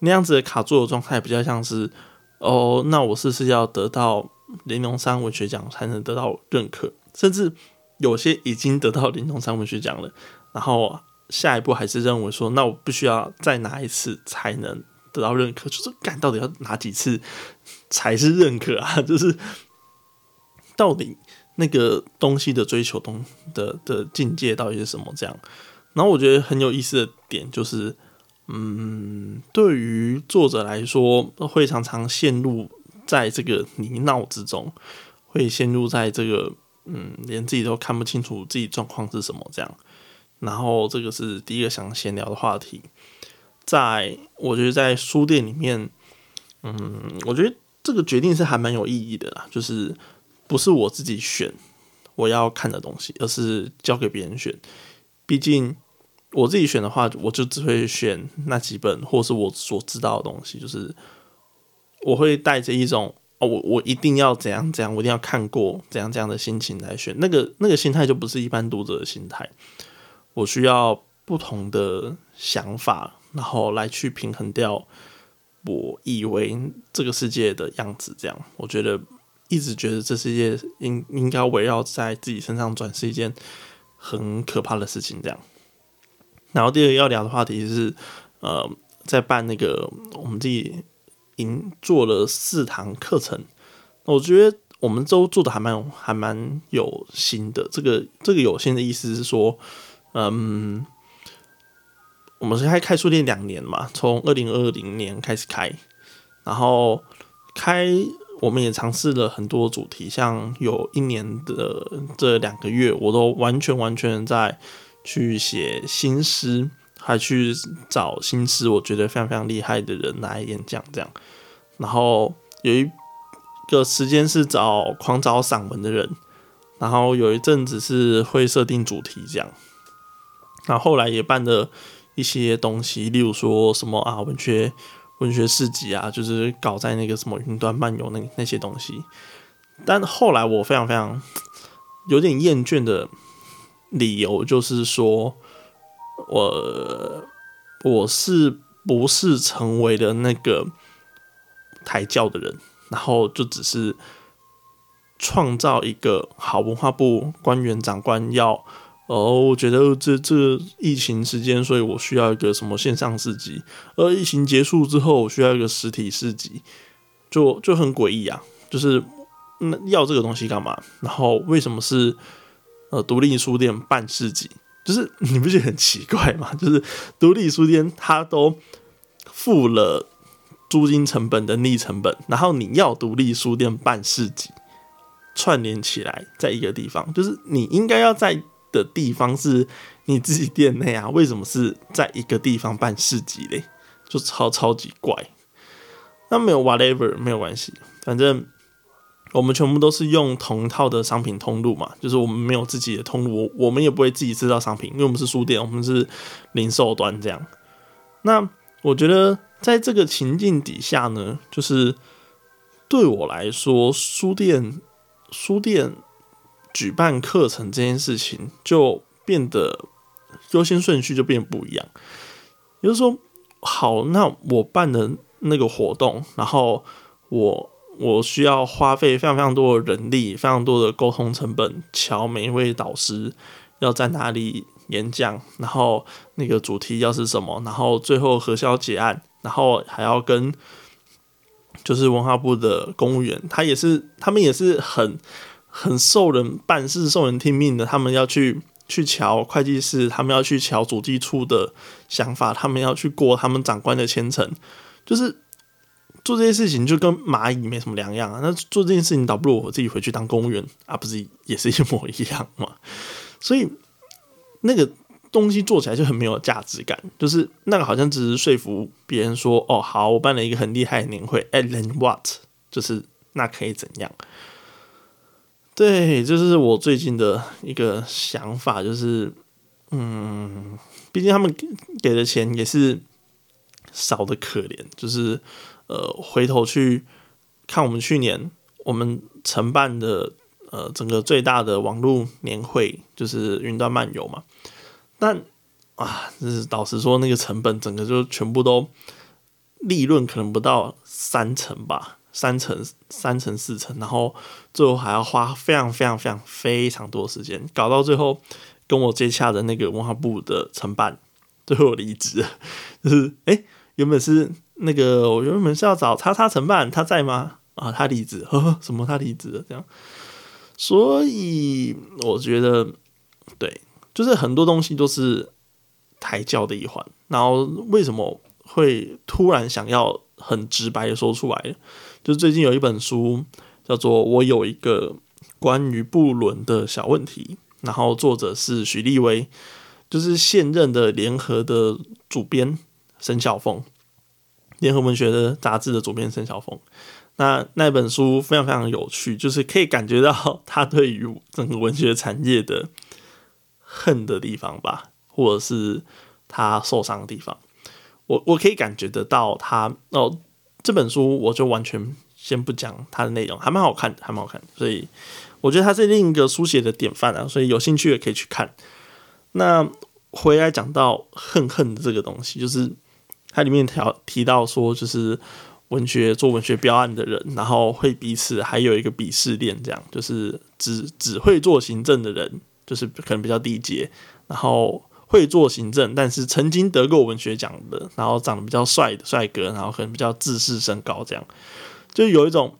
那样子的卡住的状态，比较像是哦，那我是不是要得到玲珑山文学奖才能得到认可？甚至有些已经得到玲珑山文学奖了，然后。下一步还是认为说，那我必须要再拿一次才能得到认可，就是干到底要哪几次才是认可啊？就是到底那个东西的追求东的的境界到底是什么？这样，然后我觉得很有意思的点就是，嗯，对于作者来说，会常常陷入在这个泥淖之中，会陷入在这个嗯，连自己都看不清楚自己状况是什么这样。然后这个是第一个想闲聊的话题，在我觉得在书店里面，嗯，我觉得这个决定是还蛮有意义的啦，就是不是我自己选我要看的东西，而是交给别人选。毕竟我自己选的话，我就只会选那几本，或是我所知道的东西，就是我会带着一种哦，我我一定要怎样怎样，我一定要看过怎样怎样的心情来选。那个那个心态就不是一般读者的心态。我需要不同的想法，然后来去平衡掉我以为这个世界的样子。这样，我觉得一直觉得这世界应应该围绕在自己身上转，是一件很可怕的事情。这样，然后第二个要聊的话题是，呃，在办那个我们自己营做了四堂课程，我觉得我们都做的还蛮还蛮有心的。这个这个有心的意思是说。嗯，我们是开开书店两年嘛，从二零二零年开始开，然后开我们也尝试了很多主题，像有一年的这两个月，我都完全完全在去写新诗，还去找新诗，我觉得非常非常厉害的人来演讲这样，然后有一个时间是找狂找散文的人，然后有一阵子是会设定主题这样。那后来也办了一些东西，例如说什么啊文学文学市集啊，就是搞在那个什么云端漫游那那些东西。但后来我非常非常 有点厌倦的理由，就是说我我是不是成为了那个抬轿的人，然后就只是创造一个好文化部官员长官要。哦，我觉得这这疫情时间，所以我需要一个什么线上市集，而疫情结束之后，我需要一个实体市集，就就很诡异啊！就是那要这个东西干嘛？然后为什么是呃独立书店办市集？就是 你不觉得很奇怪吗？就是独立书店它都付了租金成本、人力成本，然后你要独立书店办市集，串联起来在一个地方，就是你应该要在的地方是你自己店内啊，为什么是在一个地方办市集嘞？就超超级怪。那没有 whatever 没有关系，反正我们全部都是用同一套的商品通路嘛，就是我们没有自己的通路，我们也不会自己制造商品，因为我们是书店，我们是零售端这样。那我觉得在这个情境底下呢，就是对我来说，书店书店举办课程这件事情就变得优先顺序就变不一样。也就是说，好，那我办的那个活动，然后我我需要花费非常非常多的人力，非常多的沟通成本，瞧每一位导师要在哪里。演讲，然后那个主题要是什么，然后最后核销结案，然后还要跟就是文化部的公务员，他也是他们也是很很受人办事、受人听命的。他们要去去瞧会计师，他们要去瞧主计处的想法，他们要去过他们长官的千层，就是做这些事情就跟蚂蚁没什么两样啊。那做这件事情，倒不如我自己回去当公务员啊，不是也是一模一样嘛？所以。那个东西做起来就很没有价值感，就是那个好像只是说服别人说，哦，好，我办了一个很厉害的年会，and then what？就是那可以怎样？对，就是我最近的一个想法，就是，嗯，毕竟他们给给的钱也是少的可怜，就是呃，回头去看我们去年我们承办的。呃，整个最大的网络年会就是云端漫游嘛，但啊，就是老实说，那个成本整个就全部都利润可能不到三成吧，三层、三层、四层，然后最后还要花非常非常非常非常多时间，搞到最后跟我接洽的那个文化部的承办最后离职，就是哎，原本是那个我原本是要找叉叉承办，他在吗？啊，他离职，呵呵，什么他离职了这样。所以我觉得，对，就是很多东西都是抬轿的一环。然后为什么会突然想要很直白的说出来？就最近有一本书叫做《我有一个关于布伦的小问题》，然后作者是许立威，就是现任的联合的主编沈晓峰，联合文学的杂志的主编沈晓峰。那那本书非常非常有趣，就是可以感觉到他对于整个文学产业的恨的地方吧，或者是他受伤的地方。我我可以感觉得到他哦，这本书我就完全先不讲它的内容，还蛮好看的，还蛮好看。所以我觉得它是另一个书写的典范啊，所以有兴趣也可以去看。那回来讲到恨恨的这个东西，就是它里面条提到说，就是。文学做文学标案的人，然后会彼此还有一个鄙视链，这样就是只只会做行政的人，就是可能比较低阶，然后会做行政，但是曾经得过文学奖的，然后长得比较帅的帅哥，然后可能比较自视甚高，这样就有一种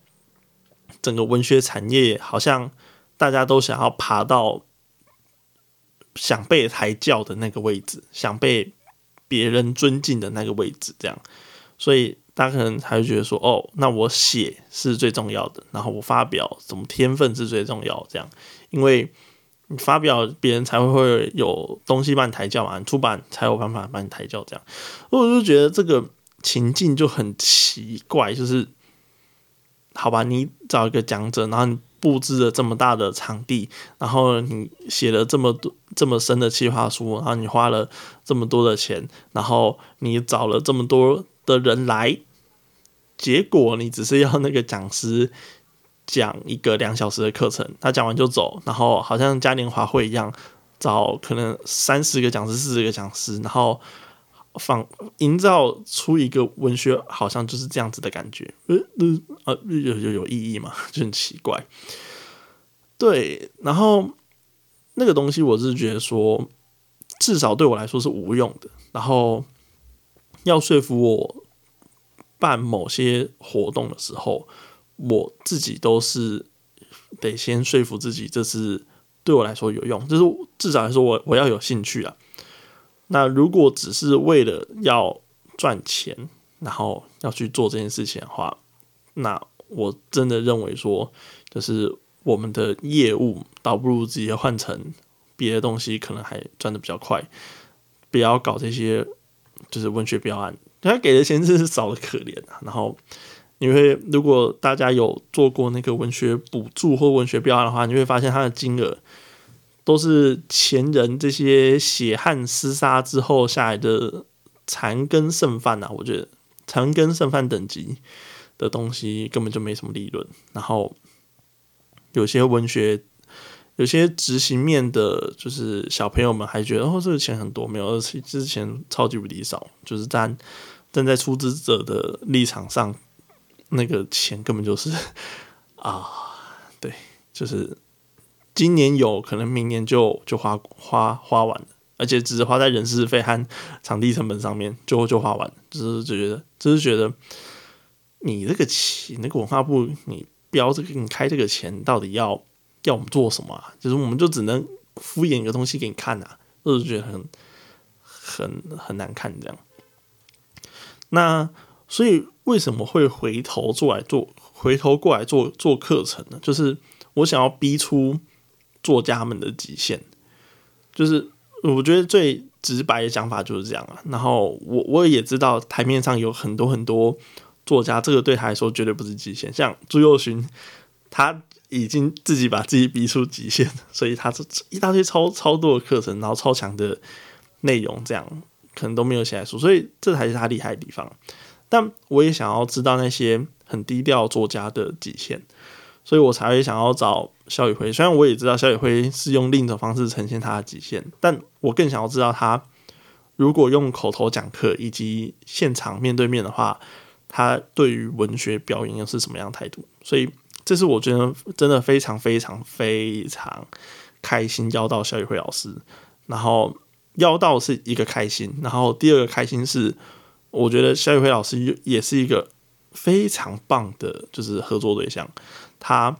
整个文学产业好像大家都想要爬到想被抬轿的那个位置，想被别人尊敬的那个位置，这样，所以。大家可能还会觉得说，哦，那我写是最重要的，然后我发表什么天分是最重要，这样，因为你发表别人才会会有东西帮你抬轿嘛，出版才有办法帮你抬轿，这样，我就觉得这个情境就很奇怪，就是好吧，你找一个讲者，然后你布置了这么大的场地，然后你写了这么多这么深的企划书，然后你花了这么多的钱，然后你找了这么多的人来。结果你只是要那个讲师讲一个两小时的课程，他讲完就走，然后好像嘉年华会一样，找可能三十个讲师、四十个讲师，然后放营造出一个文学，好像就是这样子的感觉。呃呃啊，有有有意义嘛？就很奇怪。对，然后那个东西我是觉得说，至少对我来说是无用的。然后要说服我。办某些活动的时候，我自己都是得先说服自己，这是对我来说有用，就是至少来说，我我要有兴趣啊。那如果只是为了要赚钱，然后要去做这件事情的话，那我真的认为说，就是我们的业务倒不如直接换成别的东西，可能还赚的比较快。不要搞这些，就是文学标案，他给的钱真是少的可怜啊。然后，因为如果大家有做过那个文学补助或文学标案的话，你会发现它的金额都是前人这些血汗厮杀之后下来的残羹剩饭啊。我觉得残羹剩饭等级的东西根本就没什么利润。然后，有些文学。有些执行面的，就是小朋友们还觉得哦，这个钱很多，没有，而且之前超级无敌少，就是站站在出资者的立场上，那个钱根本就是啊，对，就是今年有可能明年就就花花花完了，而且只是花在人事费和场地成本上面，就就花完了，就是就觉得，就是觉得你这个钱，那个文化部你标这个，你开这个钱到底要？要我们做什么啊？就是我们就只能敷衍一个东西给你看呐，就是觉得很很很难看这样。那所以为什么会回头做来做，回头过来做做课程呢？就是我想要逼出作家们的极限。就是我觉得最直白的想法就是这样啊。然后我我也知道台面上有很多很多作家，这个对他来说绝对不是极限。像朱佑勋，他。已经自己把自己逼出极限，所以他这一大堆超超多的课程，然后超强的内容，这样可能都没有写来书，所以这才是他厉害的地方。但我也想要知道那些很低调作家的极限，所以我才会想要找肖宇辉。虽然我也知道肖宇辉是用另一种方式呈现他的极限，但我更想要知道他如果用口头讲课以及现场面对面的话，他对于文学表演又是什么样态度？所以。这是我觉得真的非常非常非常开心邀到肖宇辉老师，然后邀到是一个开心，然后第二个开心是我觉得肖宇辉老师也是一个非常棒的，就是合作对象。他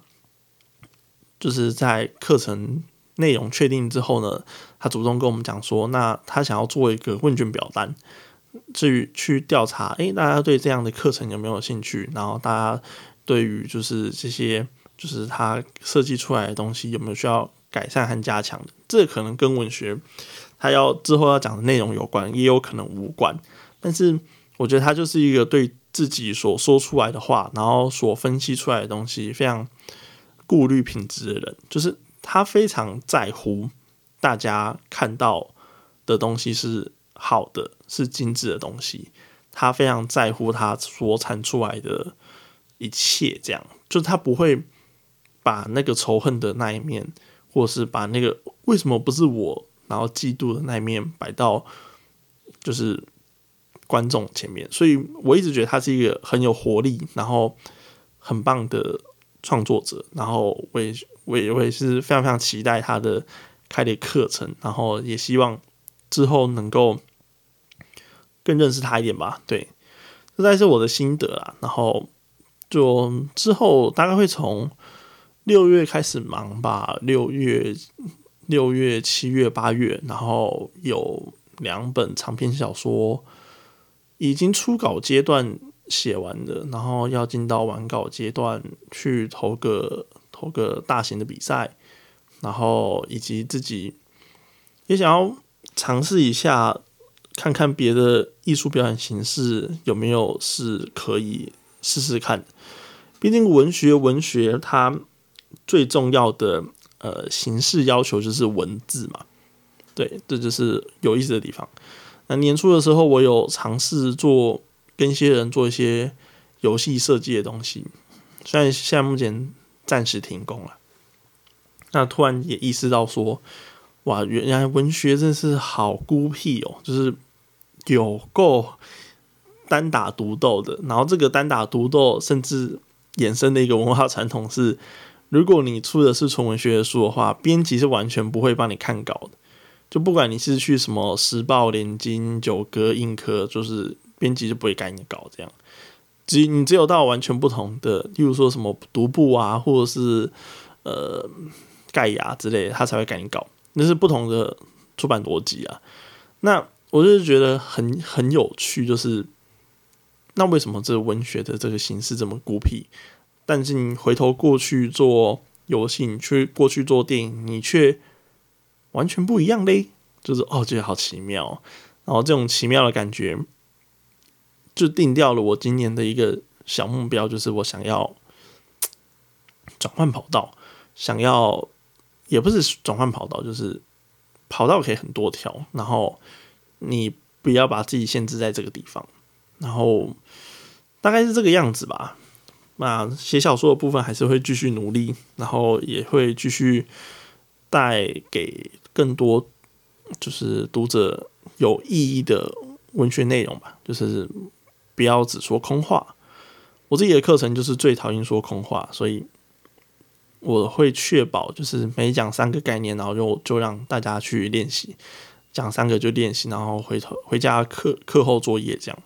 就是在课程内容确定之后呢，他主动跟我们讲说，那他想要做一个问卷表单，至于去调查，诶，大家对这样的课程有没有兴趣？然后大家。对于就是这些，就是他设计出来的东西有没有需要改善和加强的？这可能跟文学他要之后要讲的内容有关，也有可能无关。但是我觉得他就是一个对自己所说出来的话，然后所分析出来的东西非常顾虑品质的人，就是他非常在乎大家看到的东西是好的，是精致的东西。他非常在乎他所产出来的。一切这样，就是他不会把那个仇恨的那一面，或者是把那个为什么不是我，然后嫉妒的那一面摆到就是观众前面。所以我一直觉得他是一个很有活力，然后很棒的创作者。然后我也我也我也是非常非常期待他的开的课程，然后也希望之后能够更认识他一点吧。对，这才是我的心得啊。然后。就之后大概会从六月开始忙吧，六月、六月、七月、八月，然后有两本长篇小说已经初稿阶段写完的，然后要进到完稿阶段去投个投个大型的比赛，然后以及自己也想要尝试一下，看看别的艺术表演形式有没有是可以。试试看，毕竟文学文学它最重要的呃形式要求就是文字嘛，对，这就是有意思的地方。那年初的时候，我有尝试做跟一些人做一些游戏设计的东西，虽然现在目前暂时停工了。那突然也意识到说，哇，原来文学真是好孤僻哦，就是有够。单打独斗的，然后这个单打独斗甚至衍生的一个文化传统是，如果你出的是纯文学的书的话，编辑是完全不会帮你看稿的。就不管你是去什么时报、联经、九歌、印科，就是编辑就不会改你的稿。这样，只你只有到完全不同的，例如说什么独步啊，或者是呃盖亚之类，他才会改你稿。那是不同的出版逻辑啊。那我就是觉得很很有趣，就是。那为什么这文学的这个形式这么孤僻？但是你回头过去做游戏，你去过去做电影，你却完全不一样嘞。就是哦，觉得好奇妙。然后这种奇妙的感觉，就定掉了我今年的一个小目标，就是我想要转换跑道，想要也不是转换跑道，就是跑道可以很多条，然后你不要把自己限制在这个地方，然后大概是这个样子吧。那写小说的部分还是会继续努力，然后也会继续带给更多就是读者有意义的文学内容吧。就是不要只说空话。我自己的课程就是最讨厌说空话，所以我会确保就是每讲三个概念，然后就就让大家去练习，讲三个就练习，然后回头回家课课后作业这样。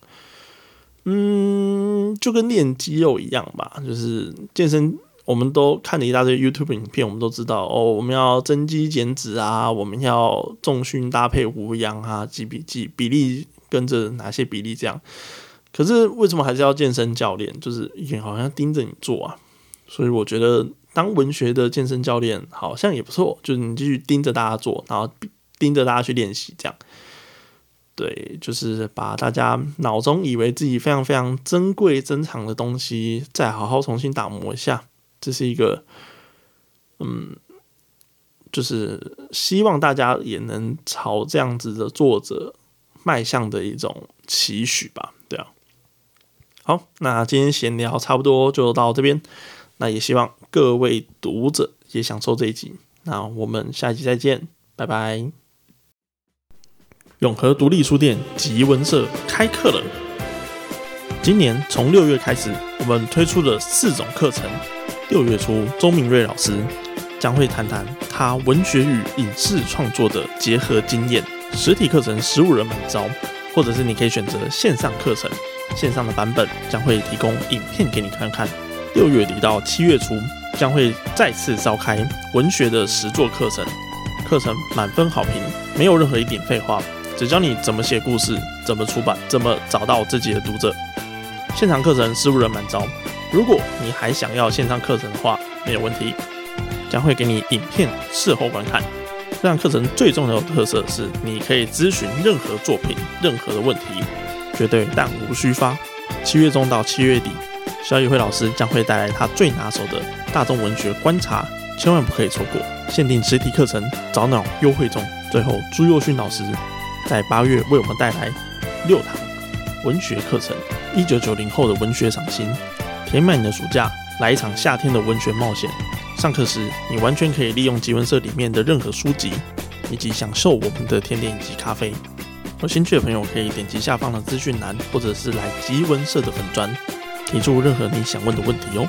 嗯，就跟练肌肉一样吧，就是健身，我们都看了一大堆 YouTube 影片，我们都知道哦，我们要增肌减脂啊，我们要重训搭配无氧啊，几比几比例跟着哪些比例这样。可是为什么还是要健身教练？就是也好像盯着你做啊。所以我觉得当文学的健身教练好像也不错，就是你继续盯着大家做，然后盯着大家去练习这样。对，就是把大家脑中以为自己非常非常珍贵珍藏的东西，再好好重新打磨一下。这是一个，嗯，就是希望大家也能朝这样子的作者迈向的一种期许吧。对啊，好，那今天闲聊差不多就到这边。那也希望各位读者也享受这一集。那我们下一集再见，拜拜。永和独立书店集文社开课了。今年从六月开始，我们推出了四种课程。六月初，周明瑞老师将会谈谈他文学与影视创作的结合经验。实体课程十五人满招，或者是你可以选择线上课程。线上的版本将会提供影片给你看看。六月底到七月初，将会再次召开文学的实作课程，课程满分好评，没有任何一点废话。只教你怎么写故事，怎么出版，怎么找到自己的读者。现场课程十五人满招。如果你还想要线上课程的话，没有问题，将会给你影片事后观看。这堂课程最重要的特色是，你可以咨询任何作品、任何的问题，绝对弹无虚发。七月中到七月底，小宇辉老师将会带来他最拿手的大众文学观察，千万不可以错过。限定实体课程早鸟优惠中。最后，朱佑勋老师。在八月为我们带来六堂文学课程，一九九零后的文学赏心，填满你的暑假，来一场夏天的文学冒险。上课时，你完全可以利用集文社里面的任何书籍，以及享受我们的甜点以及咖啡。有兴趣的朋友可以点击下方的资讯栏，或者是来集文社的粉砖，提出任何你想问的问题哦。